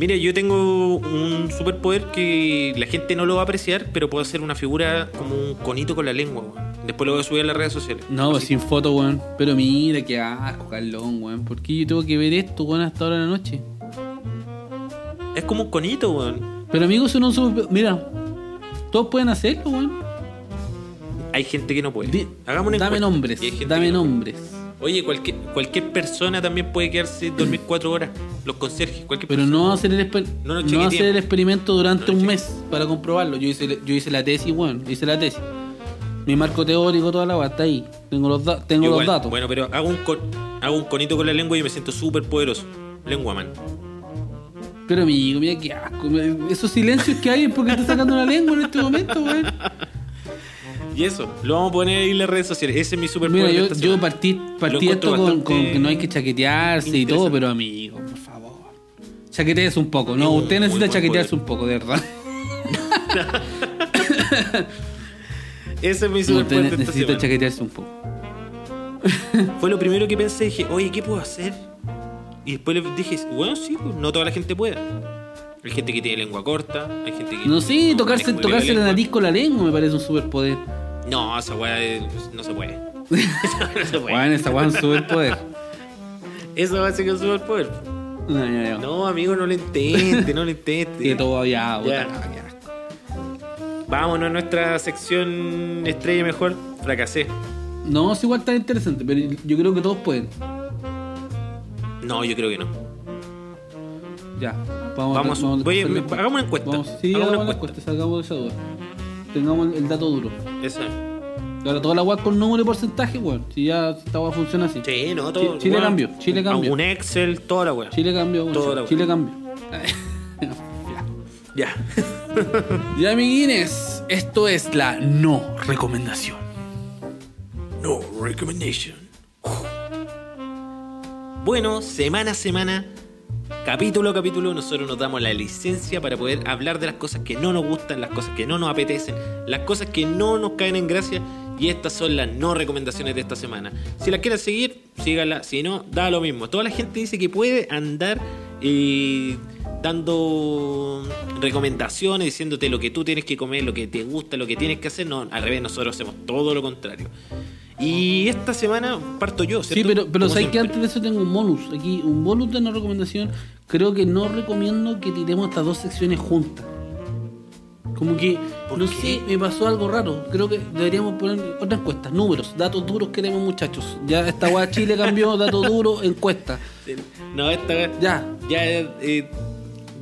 S2: Mire, yo tengo un superpoder que la gente no lo va a apreciar, pero puedo hacer una figura como un conito con la lengua, weón. Después lo voy a subir a las redes sociales.
S1: No, pues
S2: Así.
S1: sin foto, weón. Pero mira, qué asco, Carlón, weón. ¿Por qué yo tengo que ver esto, weón, hasta ahora de la noche?
S2: Es como un conito, weón.
S1: Pero, amigo, eso no es un superpoder. Mira, todos pueden hacerlo, weón.
S2: Hay gente que no puede. Hagamos una
S1: dame
S2: encuesta.
S1: nombres,
S2: Y hay gente
S1: dame
S2: que no puede.
S1: nombres.
S2: Oye, cualquier, cualquier persona también puede quedarse dormir cuatro horas. Los conserjes, cualquier
S1: Pero
S2: persona.
S1: no hacer el, exper-
S2: No
S1: no hacer el experimento durante
S2: No
S1: un mes para comprobarlo. Yo hice, yo hice la tesis, weón. Hice la tesis. Mi marco teórico, toda la weá, está ahí. Tengo los, da- tengo
S2: Igual,
S1: los datos.
S2: Bueno, pero hago un, con- hago un conito con la lengua y me siento súper poderoso. Lengua, man.
S1: Pero amigo, mira qué asco. Esos silencios que hay es porque está sacando la lengua en este momento, weón. (laughs)
S2: Y eso, lo vamos a poner ahí en las redes sociales. Ese es mi superpoder.
S1: Mira, yo, partí, partí esto con, que no hay que chaquetearse y todo, pero amigo, por favor. Chaquetees un poco. No, usted
S2: muy
S1: necesita chaquetearse
S2: poder.
S1: un poco, de verdad. (laughs)
S2: Ese es mi
S1: Usted
S2: superpoder de esta
S1: necesita
S2: semana.
S1: chaquetearse un poco. (laughs)
S2: Fue lo primero que pensé. Dije, oye, ¿qué puedo hacer? Y después le dije, bueno, sí, pues, no toda la gente puede. Hay gente que tiene lengua corta, hay gente que.
S1: No sé, tocarse, tocarse la
S2: lengua.
S1: nariz con la lengua me parece un superpoder.
S2: No, esa weá eh, no se puede. (laughs) no se puede.
S1: Bueno, esa weá es un superpoder.
S2: Eso va a ser un superpoder.
S1: No, no, no.
S2: No, amigo, no lo intente, no lo intente. (laughs)
S1: Que todavía,
S2: Ya.
S1: asco.
S2: Vámonos a nuestra sección estrella mejor. Fracasé.
S1: No, es igual tan interesante, pero yo creo que todos pueden.
S2: No, yo creo que no.
S1: Ya, vamos,
S2: Vamos,
S1: a vamos hacer la
S2: me- hagamos una encuesta.
S1: Vamos, sí,
S2: Hagamos una
S1: una
S2: encuesta.
S1: de esa duda. Tengamos el dato duro.
S2: Esa.
S1: Ahora toda la weá con número y porcentaje, weón. Si ya esta weá funciona así.
S2: Sí, no, todo.
S1: Chile
S2: weón.
S1: cambió, Chile cambió.
S2: Un Excel, toda la weá.
S1: Chile cambió, weón.
S2: Toda la
S1: Chile cambió. (laughs)
S2: Ya. (laughs)
S1: ya, amiguines, esto es la no recomendación.
S2: No recommendation. Bueno, semana a semana, capítulo a capítulo, nosotros nos damos la licencia para poder hablar de las cosas que no nos gustan, las cosas que no nos apetecen, las cosas que no nos caen en gracia. Y estas son las no recomendaciones de esta semana. Si las quieres seguir, síganla. Si no, da lo mismo. Toda la gente dice que puede andar eh, dando recomendaciones, diciéndote lo que tú tienes que comer, lo que te gusta, lo que tienes que hacer. No, al revés, nosotros hacemos todo lo contrario. Y esta semana parto yo,
S1: Sí,
S2: ¿cierto?
S1: pero, pero
S2: Como
S1: sabes que antes de eso tengo un bonus. Aquí, un bonus de una recomendación. Creo que no recomiendo que tiremos estas dos secciones juntas. Como que,
S2: ¿Por
S1: no
S2: qué?
S1: sé, me pasó algo raro. Creo que deberíamos poner otra encuesta. Números, datos duros queremos, muchachos. Ya esta guay Chile cambió, datos duros, encuesta. (laughs)
S2: No, esta.
S1: Ya.
S2: Ya, eh,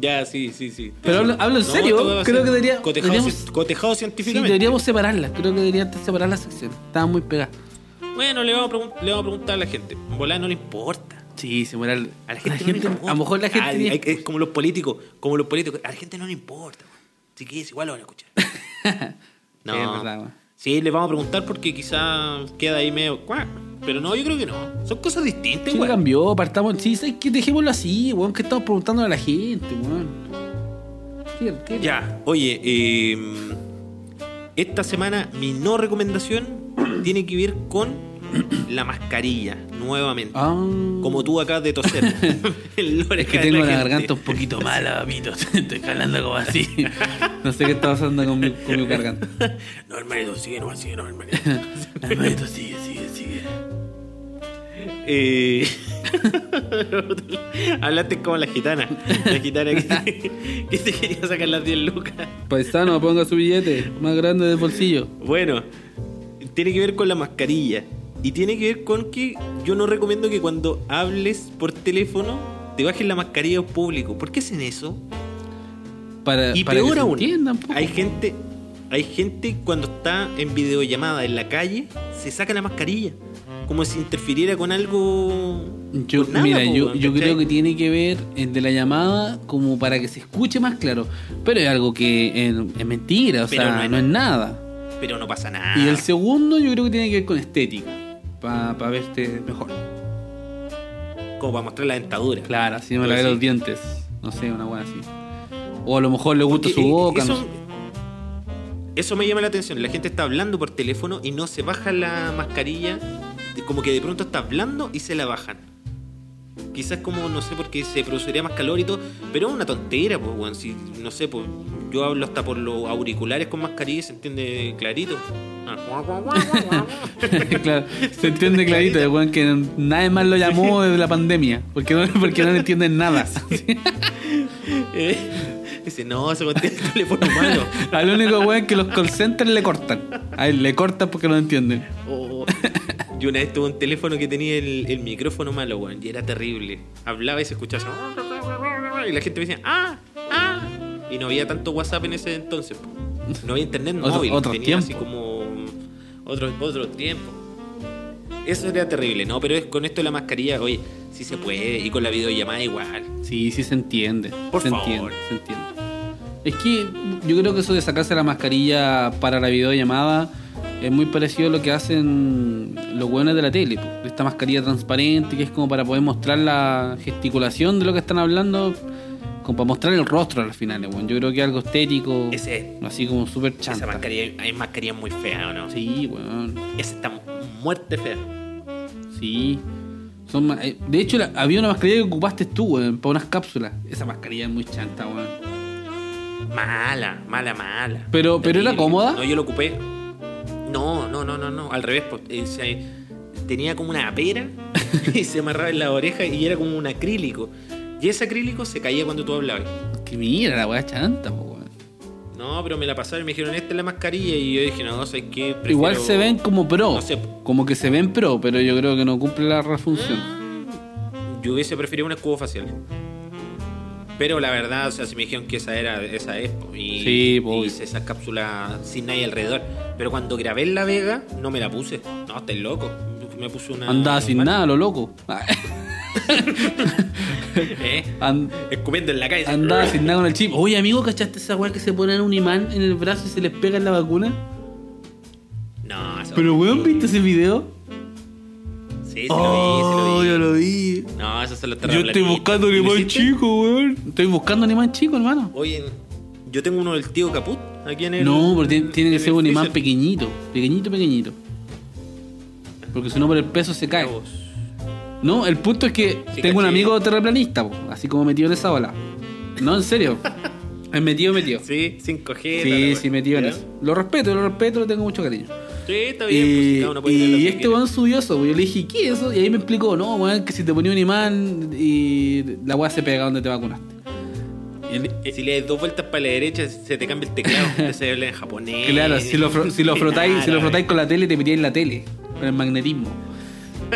S2: ya, sí, sí, sí.
S1: Pero hablo- hablo en serio, creo que debería-
S2: Cotejado,
S1: deberíamos-
S2: cotejado
S1: Sí,
S2: científicamente.
S1: deberíamos separarlas. Creo que deberían separar las secciones. Estaban muy pegadas.
S2: Bueno, le vamos, a le vamos a preguntar a la gente. En volada no le importa.
S1: Sí, se muera el-
S2: A la gente, no le importa.
S1: A lo mejor la gente.
S2: Hay- es como los políticos, como los políticos. A la gente no le importa. Si quieres, igual lo van a escuchar. (laughs) no.
S1: Sí, es verdad.
S2: Sí, les vamos a preguntar porque quizá queda ahí medio. Pero no, yo creo que no. Son cosas distintas, igual.
S1: cambió, partamos. Sí. Dejémoslo así, weón. que estamos preguntando a la gente, weón? ¿Qué- qué-
S2: Ya, oye, eh, esta semana mi no recomendación (clears throat) tiene que ver con la mascarilla, nuevamente.
S1: Ah.
S2: Como tú acabas de toser. (laughs) (laughs) La
S1: Es que tengo la
S2: gente.
S1: garganta un poquito (laughs) mala, papito. Estoy jalando como así. No sé qué está pasando con mi, con mi garganta.
S2: No, hermanito, sigue, no, sigue, no, hermanito.
S1: Hermanito, sigue, sigue.
S2: Eh, (laughs) Hablaste como la gitana. La gitana que, que te quería sacar las 10 lucas.
S1: Paisano, ponga su billete más grande del bolsillo.
S2: Bueno, tiene que ver con la mascarilla. Y tiene que ver con que yo no recomiendo que cuando hables por teléfono te bajes la mascarilla en público. ¿Por qué hacen eso?
S1: Para,
S2: Y
S1: para que
S2: peor
S1: se
S2: aún, hay gente, hay gente cuando está en videollamada en la calle, se saca la mascarilla. Como si interfiriera con algo.
S1: Yo,
S2: con nada,
S1: mira,
S2: po,
S1: yo, creo que tiene que ver el de la llamada como para que se escuche más claro. Pero es algo que es mentira, o
S2: Pero
S1: sea,
S2: no
S1: no
S2: es-
S1: nada.
S2: Pero no pasa nada.
S1: Y el segundo yo creo que tiene que ver con estética. Para verte mejor.
S2: Como para mostrar la dentadura.
S1: Claro, así me
S2: Pero
S1: lavé
S2: sí.
S1: los dientes. No sé, una buena así. O a lo mejor le gusta
S2: Porque,
S1: su boca.
S2: Eso,
S1: no sé.
S2: eso me llama la atención. La gente está hablando por teléfono y no se baja la mascarilla. Como que de pronto está hablando y se la bajan. Quizás como, no sé, porque se produciría más calor y todo. Pero es una tontera, pues, weón. Si, no sé, pues yo hablo hasta por los auriculares con mascarilla y se entiende clarito. Ah, (laughs)
S1: claro, se entiende clarito, weón, que nadie más lo llamó desde la pandemia. Porque no, porque no le entienden nada. (laughs)
S2: Eh, Dice, no, se contiene el teléfono malo. (laughs)
S1: Al único weón que los call centers le cortan. A él le cortan porque no entienden.
S2: Oh. Yo una vez tuve un teléfono que tenía el, el micrófono malo, weón, y era terrible. Hablaba y se escuchaba así, y la gente me decía, ah, ah. Y no había tanto WhatsApp en ese entonces. po. No había internet
S1: Otro-
S2: móvil.
S1: otros
S2: tenía así
S1: tiempos.
S2: como otro, otro tiempo. Eso era terrible, ¿no? Pero es, con esto de la mascarilla, oye, sí se puede. Y con la videollamada igual.
S1: Sí, sí se entiende.
S2: Por
S1: se
S2: favor.
S1: entiende, se entiende. Es que yo creo que eso de sacarse la mascarilla para la videollamada es muy parecido a lo que hacen los buenos de la tele. po. Esta mascarilla transparente que es como para poder mostrar la gesticulación de lo que están hablando, como para mostrar el rostro al final. weón. Yo creo que es algo estético,
S2: Ese,
S1: así como súper
S2: esa
S1: chanta.
S2: mascarilla, hay mascarilla muy fea, ¿o no?
S1: Sí, weón.
S2: Esa está muerte fea.
S1: Sí. Son eh, de hecho, la- había una mascarilla que ocupaste tú, weón, para unas cápsulas. Esa mascarilla es muy chanta, weón.
S2: Mala, mala, mala.
S1: Pero- pero era cómoda.
S2: No, yo lo ocupé. No, no, no, no, no. Al revés. pues, eh, se- tenía como una pera (laughs) y se amarraba en la oreja y era como un acrílico. Y ese acrílico se caía cuando tú hablabas.
S1: Que mira, la weá chanta, po, weón.
S2: No, pero me la pasaron y me dijeron, esta es la mascarilla. Y yo dije, no, sé qué. prefiero-
S1: Igual se ven como pro.
S2: No sé.
S1: Como que se ven pro, pero yo creo que no cumple la función.
S2: Yo hubiese preferido un escudo facial. Pero la verdad, o sea, si me dijeron que esa era, esa es, y,
S1: Sí,
S2: y hice esa cápsula sin nadie alrededor. Pero cuando grabé en La Vega, no me la puse. No, estáis loco. Me puse una.
S1: Andaba sin nada, lo loco. (laughs)
S2: ¿Eh?
S1: And-
S2: Escupiendo en la calle.
S1: andaba sin nada con el chip. Oye, amigo, ¿cachaste esa weá que se ponen un imán en el brazo y se les pega en la vacuna?
S2: No, eso.
S1: Pero weón, ¿viste ese video?
S2: Sí, sí lo vi, sí lo vi.
S1: yo lo vi.
S2: No, eso se lo
S1: Yo estoy buscando un imán chico, weón. Estoy buscando un imán chico, hermano.
S2: Oye, yo tengo uno del tío Caput aquí en el.
S1: No, pero tiene, tiene que ser un imán pequeñito. Pequeñito, pequeñito. Porque si no, por el peso se cae. No, el punto es que
S2: Sí,
S1: tengo un amigo terraplanista, po, así como metido en esa ola. No, en serio. (laughs) Es metido, metido.
S2: Sí, sin coger.
S1: Sí, sí, metido en eso. Lo respeto, lo respeto, le tengo mucho cariño.
S2: Sí, está bien, pues, si
S1: Y,
S2: cada uno puede creer lo
S1: y
S2: que
S1: este weón subió eso, pues, yo le dije, ¿qué es eso? Y ahí me explicó, no, weón, que si te ponía un imán y la weá se pega donde te vacunaste. Y él-
S2: Si le das dos vueltas para la derecha, se te cambia el teclado. Empieza a hablar en japonés.
S1: Claro, si lo, fro- si lo frotáis, si lo frotáis con la tele, te metíais en la tele, con el magnetismo.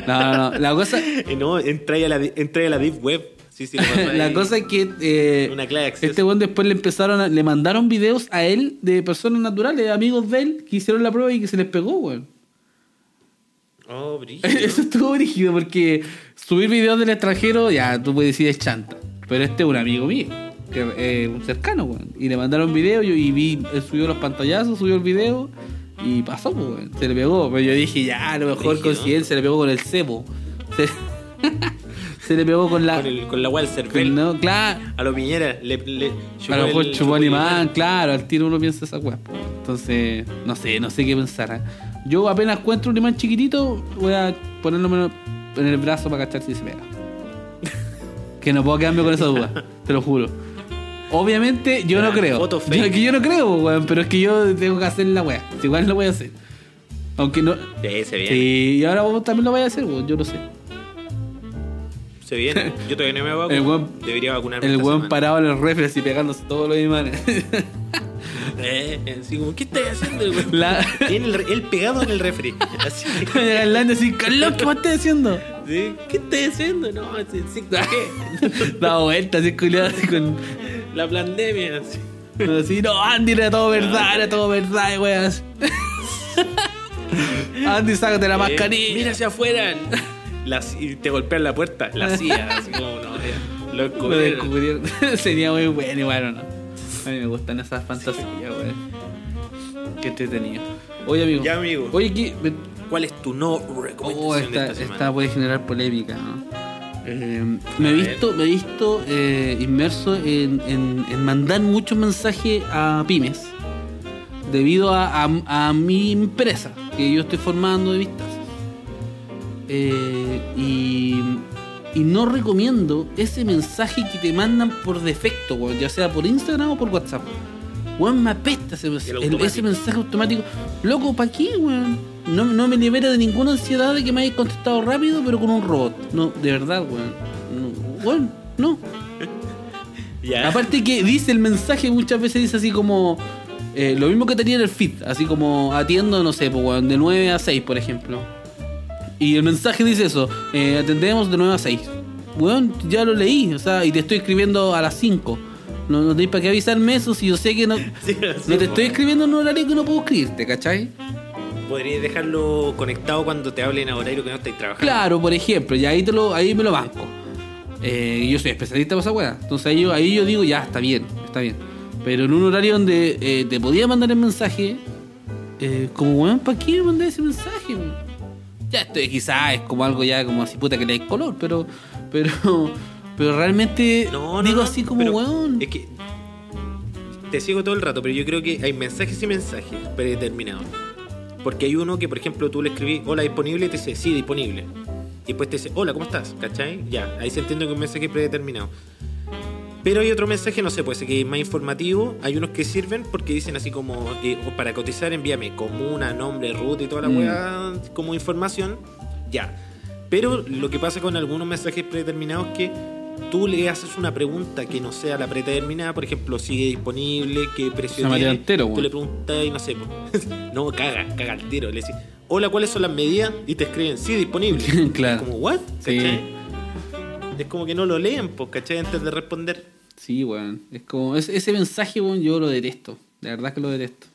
S1: No, no, no. La cosa, (laughs)
S2: Eh, No, entra a la, entra a la Deep Web. Sí, (laughs) sí,
S1: la cosa es que eh,
S2: Una clave
S1: este weón después le empezaron a- le mandaron videos a él de personas naturales, amigos de él, que hicieron la prueba y que se les pegó, weón.
S2: Oh, brígido. (laughs)
S1: Eso estuvo rígido porque subir videos del extranjero, ya tú puedes decir es chanta. Pero este es un amigo mío, que eh, un cercano, weón. Y le mandaron video yo, y vi, él subió los pantallazos, subió el video y pasó, pues, weón. Se le pegó. Pero yo dije, ya, a lo mejor coincidencia, se le pegó con el cebo. (laughs) Se, se le pegó con la.
S2: Con, el, con la del cervel.
S1: no, claro.
S2: A lo Piñera le, le
S1: A lo mejor chupó animal, claro, al tiro uno piensa esa weá. Entonces, no sé, no sé qué pensar. ¿eh? Yo apenas encuentro un imán chiquitito, voy a ponerlo en el brazo para cachar si se pega. que no puedo quedarme con esa duda, te lo juro. Obviamente yo no creo.
S2: foto
S1: Yo, que yo no creo, weón, pero es que yo tengo que hacer la weá. Igual lo voy a hacer. Aunque no.
S2: Sí, se viene.
S1: Sí, y ahora vos también lo vais a hacer, weón, yo lo sé.
S2: Se viene. (laughs) Yo todavía no me vacuno.
S1: El weón-
S2: Debería vacunarme.
S1: El weón parado en el refri así pegándose todos los imanes. (laughs)
S2: Eh, así como, ¿qué estás haciendo? weón?
S1: La- (laughs)
S2: el, pegado en el refri. Así.
S1: El así, Carlos, ¿qué estás haciendo?
S2: Sí, ¿Qué estás haciendo? No, así, sí, ¿qué?
S1: Da vuelta así culiado así con.
S2: La pandemia. Así.
S1: Así, no, Andy era todo verdad, era todo verdad, weas. Andy, sácate la
S2: Eh,
S1: mascarilla.
S2: mira hacia afuera. La- y te golpean la puerta. La (laughs) CIA. Así como, no, ya. Lo
S1: Lo
S2: descubrieron.
S1: descubrieron. (laughs) Sería muy bueno, igual, ¿no? A mí me gustan esas fantasías, weón. Qué entretenido. Oye, amigo.
S2: Ya, amigo.
S1: Oye, ¿qué?
S2: ¿Cuál es tu no
S1: Oh,
S2: recomendación
S1: esta,
S2: de esta
S1: puede generar polémica, ¿no? Eh, me, he visto, me he visto eh, inmerso en, en- en mandar muchos mensajes a pymes debido a, a- a mi empresa que yo estoy formando de vistas. Eh, y, y no recomiendo ese mensaje que te mandan por defecto, weón, ya sea por Instagram o por WhatsApp. Weón, me apesta ese,
S2: El
S1: ese mensaje automático. Loco, ¿para qué, weón? No, no me libera de ninguna ansiedad de que me hayas contestado rápido, pero con un robot. No, de verdad, weón. No, weón, no. (laughs) Aparte que dice el mensaje, muchas veces dice así como... eh, lo mismo que tenía en el feed, así como atiendo, no sé, pues, weón, de 9 a 6, por ejemplo. Y el mensaje dice eso, eh, atendemos de 9 a 6. Weón, ya lo leí, o sea, y te estoy escribiendo a las 5. No, no tenéis para qué avisarme eso si yo sé que no, (laughs)
S2: Sí,
S1: no te
S2: po.
S1: estoy escribiendo en un horario que no puedo escribirte, ¿cachai?
S2: Podrías dejarlo conectado cuando te hablen a horario que no estáis trabajando.
S1: Claro, por ejemplo, y ahí, te lo, ahí me lo banco. Eh, yo soy especialista para esa weá. Entonces ahí yo, ahí yo digo, ya, está bien, está bien. Pero en un horario donde eh, te podía mandar el mensaje, eh, como weón, ¿para qué me mandé ese mensaje? weón? Ya estoy, quizás es como algo ya como así puta que le dais color, pero, pero, pero realmente
S2: No, no,
S1: digo
S2: no,
S1: así como weón.
S2: Es que te sigo todo el rato, pero yo creo que hay mensajes y mensajes predeterminados. Porque hay uno que, por ejemplo, tú le escribís hola disponible y te dice sí disponible. Y después te dice hola, ¿cómo estás? ¿Cachai? Ya, ahí se entiende que un mensaje predeterminado. Pero hay otro mensaje, no sé, puede ser que es más informativo. Hay unos que sirven porque dicen así como, eh, para cotizar, envíame comuna, nombre, ruta y toda la
S1: Mm.
S2: weá como información. Ya. Pero lo que pasa con algunos mensajes predeterminados es que tú le haces una pregunta que no sea la predeterminada, por ejemplo, sigue disponible, qué precio tiene.
S1: delantero,
S2: tú le preguntas y no sé, (laughs) no, caga, caga al tiro. Le decís, hola, ¿cuáles son las medidas? Y te escriben, sí, disponible. (laughs)
S1: Claro.
S2: Como, ¿what?
S1: Sí.
S2: Es como que no lo leen, pues, ¿cachai? Antes de responder.
S1: Sí, weón. Es como, ese, ese mensaje, weón, yo lo detesto. De verdad que lo detesto.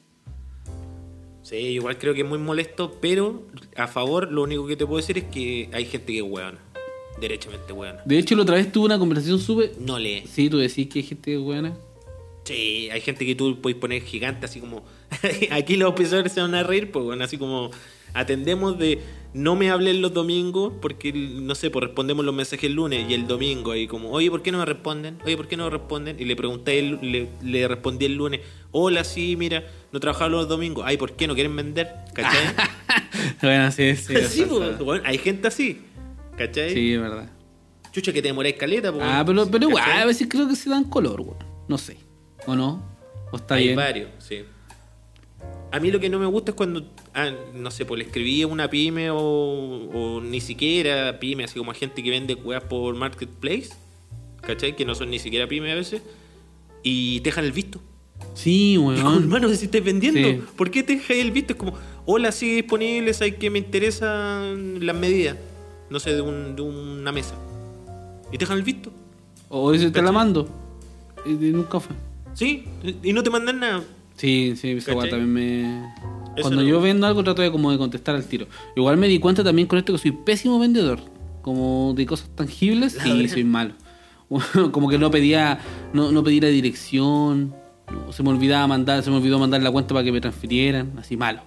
S2: Sí, igual creo que es muy molesto, pero a favor lo único que te puedo decir es que hay gente que es weona. Derechamente weona.
S1: De hecho, la otra vez tuve una conversación súper.
S2: No lee.
S1: Sí, tú decís que hay gente buena.
S2: Sí, hay gente que tú puedes poner gigante, así como. (laughs) Aquí los auspiciadores se van a reír, pues, bueno, así como. Atendemos de no me hablen los domingos porque, no sé, pues respondemos los mensajes el lunes y el domingo. Y como, oye, ¿por qué no me responden? Oye, ¿por qué no me responden? Y le pregunté, el- le, le respondí el lunes, hola, sí, mira, no trabajaba los domingos. Ay, ¿por qué no quieren vender? ¿Cachai? (laughs)
S1: bueno, sí, sí. (laughs)
S2: Sí, pues, bueno, hay gente así. ¿Cachai?
S1: Sí, es verdad.
S2: Chucha, que te demoráis caleta, pues.
S1: Ah, pero, pero igual, a veces creo que se dan color, weón. No sé. ¿O no? ¿O está
S2: Hay
S1: bien?
S2: varios, sí. A mí lo que no me gusta es cuando, ah, no sé, pues le escribí a una pyme o, o ni siquiera pyme, así como a gente que vende weas por marketplace, ¿cachai? Que no son ni siquiera pyme a veces, y te dejan el visto.
S1: Sí, weón.
S2: hermano, si estás vendiendo,
S1: Sí.
S2: ¿por qué te el visto? Es como, hola, sigue disponible, hay que me interesan las medidas, no sé, de, un- de una mesa. Y te dejan el visto.
S1: O dice, te la mando. Y nunca fue.
S2: Sí, y no te mandan nada.
S1: Sí, sí, esa weá también me.
S2: Eso
S1: Cuando yo vendo algo trato de como de contestar al tiro. Igual me di cuenta también con esto que soy pésimo vendedor. Como de cosas tangibles, sí,
S2: verdad.
S1: soy malo. (laughs) como que no pedía, no, no pedí la dirección, no, se me olvidaba mandar, se me olvidó mandar la cuenta para que me transfirieran, así malo.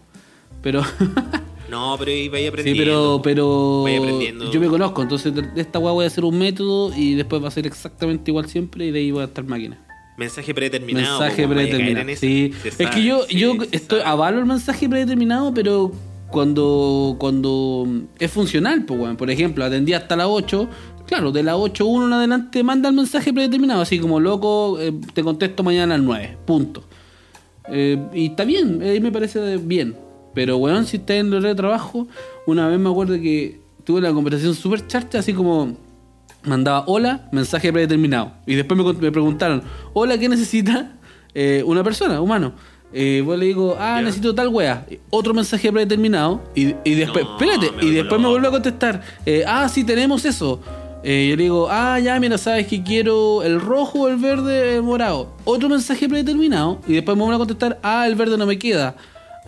S1: Pero (laughs)
S2: No, pero ahí vaya
S1: sí,
S2: aprendiendo.
S1: pero, pero
S2: Vaya aprendiendo.
S1: yo me conozco, entonces de esta weá voy a hacer un método y después va a ser exactamente igual siempre y de ahí voy a estar máquina.
S2: Mensaje predeterminado.
S1: Mensaje predeterminado. Sí. Es que yo,
S2: sí,
S1: yo estoy avalo el mensaje predeterminado, pero cuando, cuando es funcional, pues bueno, por ejemplo, atendí hasta las 8, claro, de las 8 uno en adelante manda el mensaje predeterminado, así como loco, eh, te contesto mañana a las 9, punto. Eh, y está bien, ahí me parece bien. Pero weón, si estás en el trabajo, una vez me acuerdo que tuve una conversación súper charcha, así como mandaba hola, mensaje predeterminado. Y después me, me preguntaron, hola, ¿qué necesita eh, una persona, humano? Eh, vos le digo, ah, necesito tal wea. Otro mensaje predeterminado. Y, y después,
S2: No,
S1: espérate,
S2: me
S1: y después me vuelve a contestar, eh, ah, sí, tenemos eso. Eh, yo le digo, ah, ya, mira, sabes que quiero el rojo, el verde, el morado. Otro mensaje predeterminado. Y después me vuelve a contestar, ah, el verde no me queda.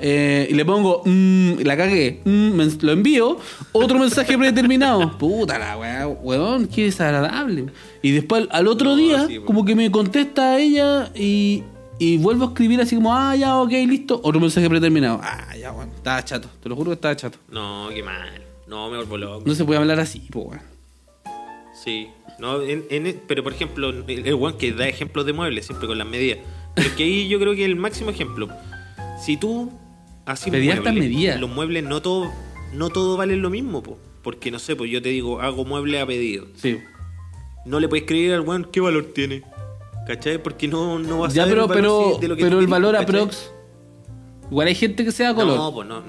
S1: Eh, y le pongo, mmm, la cagué, mm, lo envío, otro mensaje predeterminado. (laughs) Puta la weá, weón, qué desagradable. Y después al otro
S2: No,
S1: día,
S2: sí,
S1: como que me contesta a ella y, y vuelvo a escribir así como, ah, ya, ok, listo, otro mensaje predeterminado. Ah, ya, bueno, estaba chato, te lo juro que estaba chato.
S2: No, qué mal. No, me vuelvo loco.
S1: No se puede hablar así, pues, weón.
S2: Sí. No, en, en- pero por ejemplo, el, el weón que da ejemplos de muebles, siempre con las medidas. Pero es que ahí yo creo que el máximo ejemplo. Si tú así
S1: medidas.
S2: los muebles no todo, no todo valen lo mismo, po. Porque no sé, pues yo te digo, hago muebles a pedido.
S1: Sí.
S2: No le puedes escribir al weón qué valor tiene. ¿Cachai? Porque no, no vas a
S1: Ya,
S2: saber
S1: pero,
S2: el valor
S1: pero,
S2: de lo que
S1: pero el valor
S2: ¿cachai?
S1: aprox. Igual hay gente que sea color.
S2: No, pues no.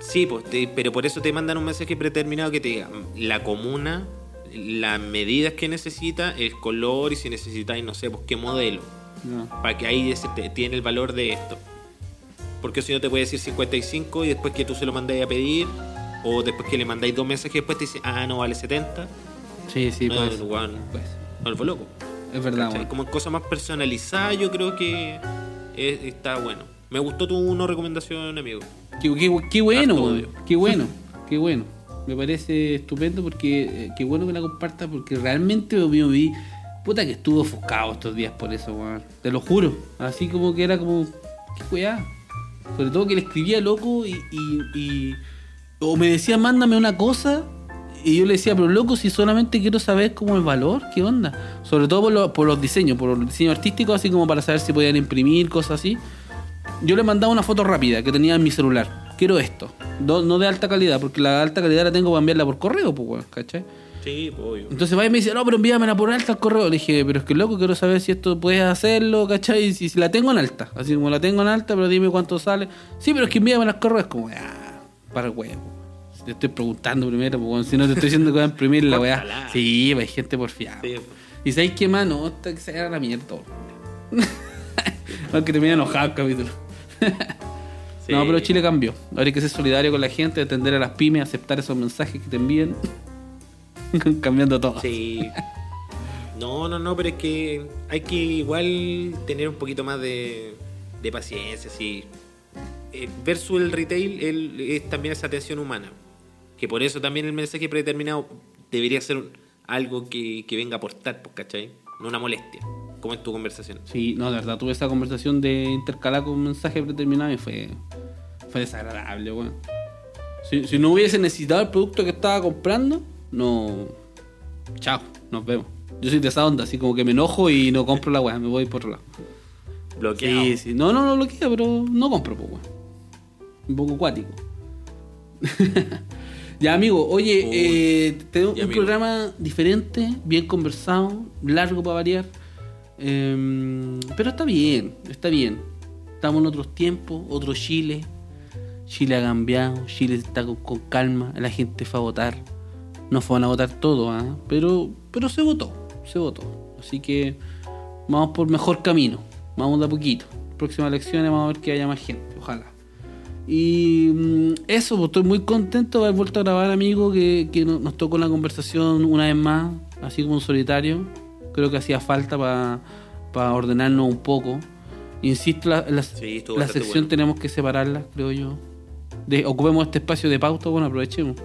S2: Sí, pues, te- pero por eso te mandan un mensaje predeterminado que te diga mm, la comuna, las medidas que necesita, el color y si necesitáis, no sé, pues qué modelo.
S1: No.
S2: Para que ahí tiene el valor de esto. Porque si no te puede decir 55 y después que tú se lo mandáis a pedir, o después que le mandáis dos mensajes después te dice, ah, no vale 70.
S1: Sí, sí,
S2: no,
S1: pues.
S2: weón,
S1: pues.
S2: no, el loco.
S1: Es verdad, weón.
S2: Como en cosas más personalizadas, yo creo que es- está bueno. Me gustó tu no recomendación, amigo.
S1: Qué, qué- qué bueno, qué bueno, (laughs) qué bueno. Me parece estupendo porque eh, qué bueno que la compartas porque realmente me vi, puta que estuvo ofuscado estos días por eso, weón. Te lo juro. Así como que era como, qué weá. Sobre todo que le escribía loco y, y, o me decía, mándame una cosa. Y yo le decía, pero loco, si solamente quiero saber cómo el valor, ¿qué onda? Sobre todo por, lo- por los diseños, por los diseños artísticos, así como para saber si podían imprimir, cosas así. Yo le mandaba una foto rápida que tenía en mi celular. Quiero esto. No, no de alta calidad, porque la alta calidad la tengo para enviarla por correo, pues, ¿cachai?
S2: Sí, obvio.
S1: Entonces va y me dice, no, pero envíamela por alta al correo. Le dije, pero es que loco, quiero saber si esto puedes hacerlo, ¿cachai? Y si, si la tengo en alta. Así como la tengo en alta, pero dime cuánto sale. Sí, pero es que envíamela al correo. Es como, ah, para el huevo. Si te estoy preguntando primero, pues, weón, si no te estoy diciendo que voy a imprimir la weá. Sí, pues, hay gente porfiada.
S2: Sí.
S1: Y sabéis qué más, no, esta que se haga la mierda. (laughs) Aunque termina enojado el capítulo. (laughs)
S2: Sí.
S1: No, pero Chile cambió. Ahora hay que ser solidario con la gente, atender a las pymes, aceptar esos mensajes que te envíen. (laughs) Cambiando todo.
S2: Sí. No, no, no, pero es que hay que igual tener un poquito más de, de paciencia, sí. Eh, versus el retail el- es también esa atención humana. Que por eso también el mensaje predeterminado debería ser algo que, que venga a aportar, pues, ¿cachai? No una molestia, como en tu conversación.
S1: Sí, no, de verdad, tuve esa conversación de intercalar con un mensaje predeterminado y fue, fue desagradable, weón. Si, si no hubiese necesitado el producto que estaba comprando, no. Chao, nos vemos. Yo soy de esa onda, así como que me enojo y no compro la weá, me voy por otro lado.
S2: Bloqueado.
S1: Sí, sí. No, no, no lo quiero, pero no compro, pues. Un poco cuático. (laughs) ya, amigo, oye, eh, tengo un
S2: amigo.
S1: programa diferente, bien conversado, largo para variar. Em, pero está bien, está bien. Estamos en otros tiempos, otro Chile. Chile ha cambiado, Chile está con, con calma, la gente fue a votar. No fueron a votar todo, ¿ah? pero, pero se votó, se votó. Así que vamos por mejor camino, vamos de a poquito. Próximas elecciones vamos a ver que haya más gente, ojalá. Y mm, eso, pues estoy muy contento de haber vuelto a grabar, amigo, que, que no- nos tocó la conversación una vez más, así como un solitario. Creo que hacía falta para ordenarnos un poco. Insisto, la, la,
S2: Sí,
S1: sección
S2: bueno.
S1: tenemos que separarla, creo yo. De, ocupemos este espacio de pauta, bueno, aprovechemos.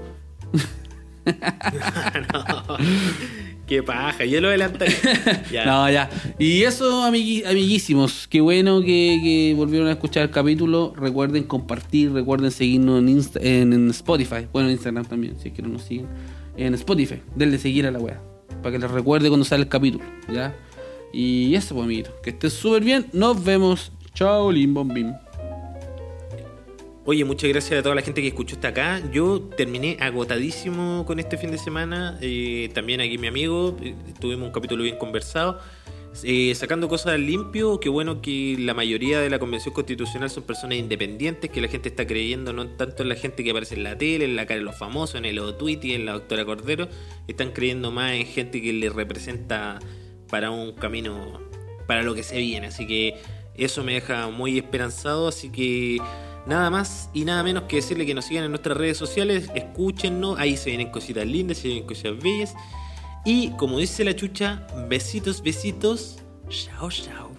S1: (laughs) (laughs)
S2: No. Qué paja, yo lo adelantaré. (laughs) Ya.
S1: No, ya. Y eso, amigui- amiguísimos. Qué bueno que, que volvieron a escuchar el capítulo. Recuerden compartir, recuerden seguirnos en, Insta- en, en Spotify. Bueno, en Instagram también, si es que no nos siguen. En Spotify, denle seguir a la wea. Para que les recuerde cuando sale el capítulo. ¿Ya? Y eso, pues, amiguitos. Que estés súper bien. Nos vemos. Chao, lim bom bim.
S2: Oye, muchas gracias a toda la gente que escuchó hasta acá. Yo terminé agotadísimo con este fin de semana. Eh, también aquí mi amigo, eh, tuvimos un capítulo bien conversado. Eh, sacando cosas al limpio, qué bueno que la mayoría de la convención constitucional son personas independientes, que la gente está creyendo no tanto en la gente que aparece en la tele, en la cara de los famosos, en el Otwitty, en la doctora Cordero, están creyendo más en gente que les representa para un camino, para lo que se viene. Así que eso me deja muy esperanzado, así que nada más y nada menos que decirle que nos sigan en nuestras redes sociales, escúchennos, ahí se vienen cositas lindas, se vienen cositas bellas. Y como dice la chucha, besitos, besitos, chao, chao.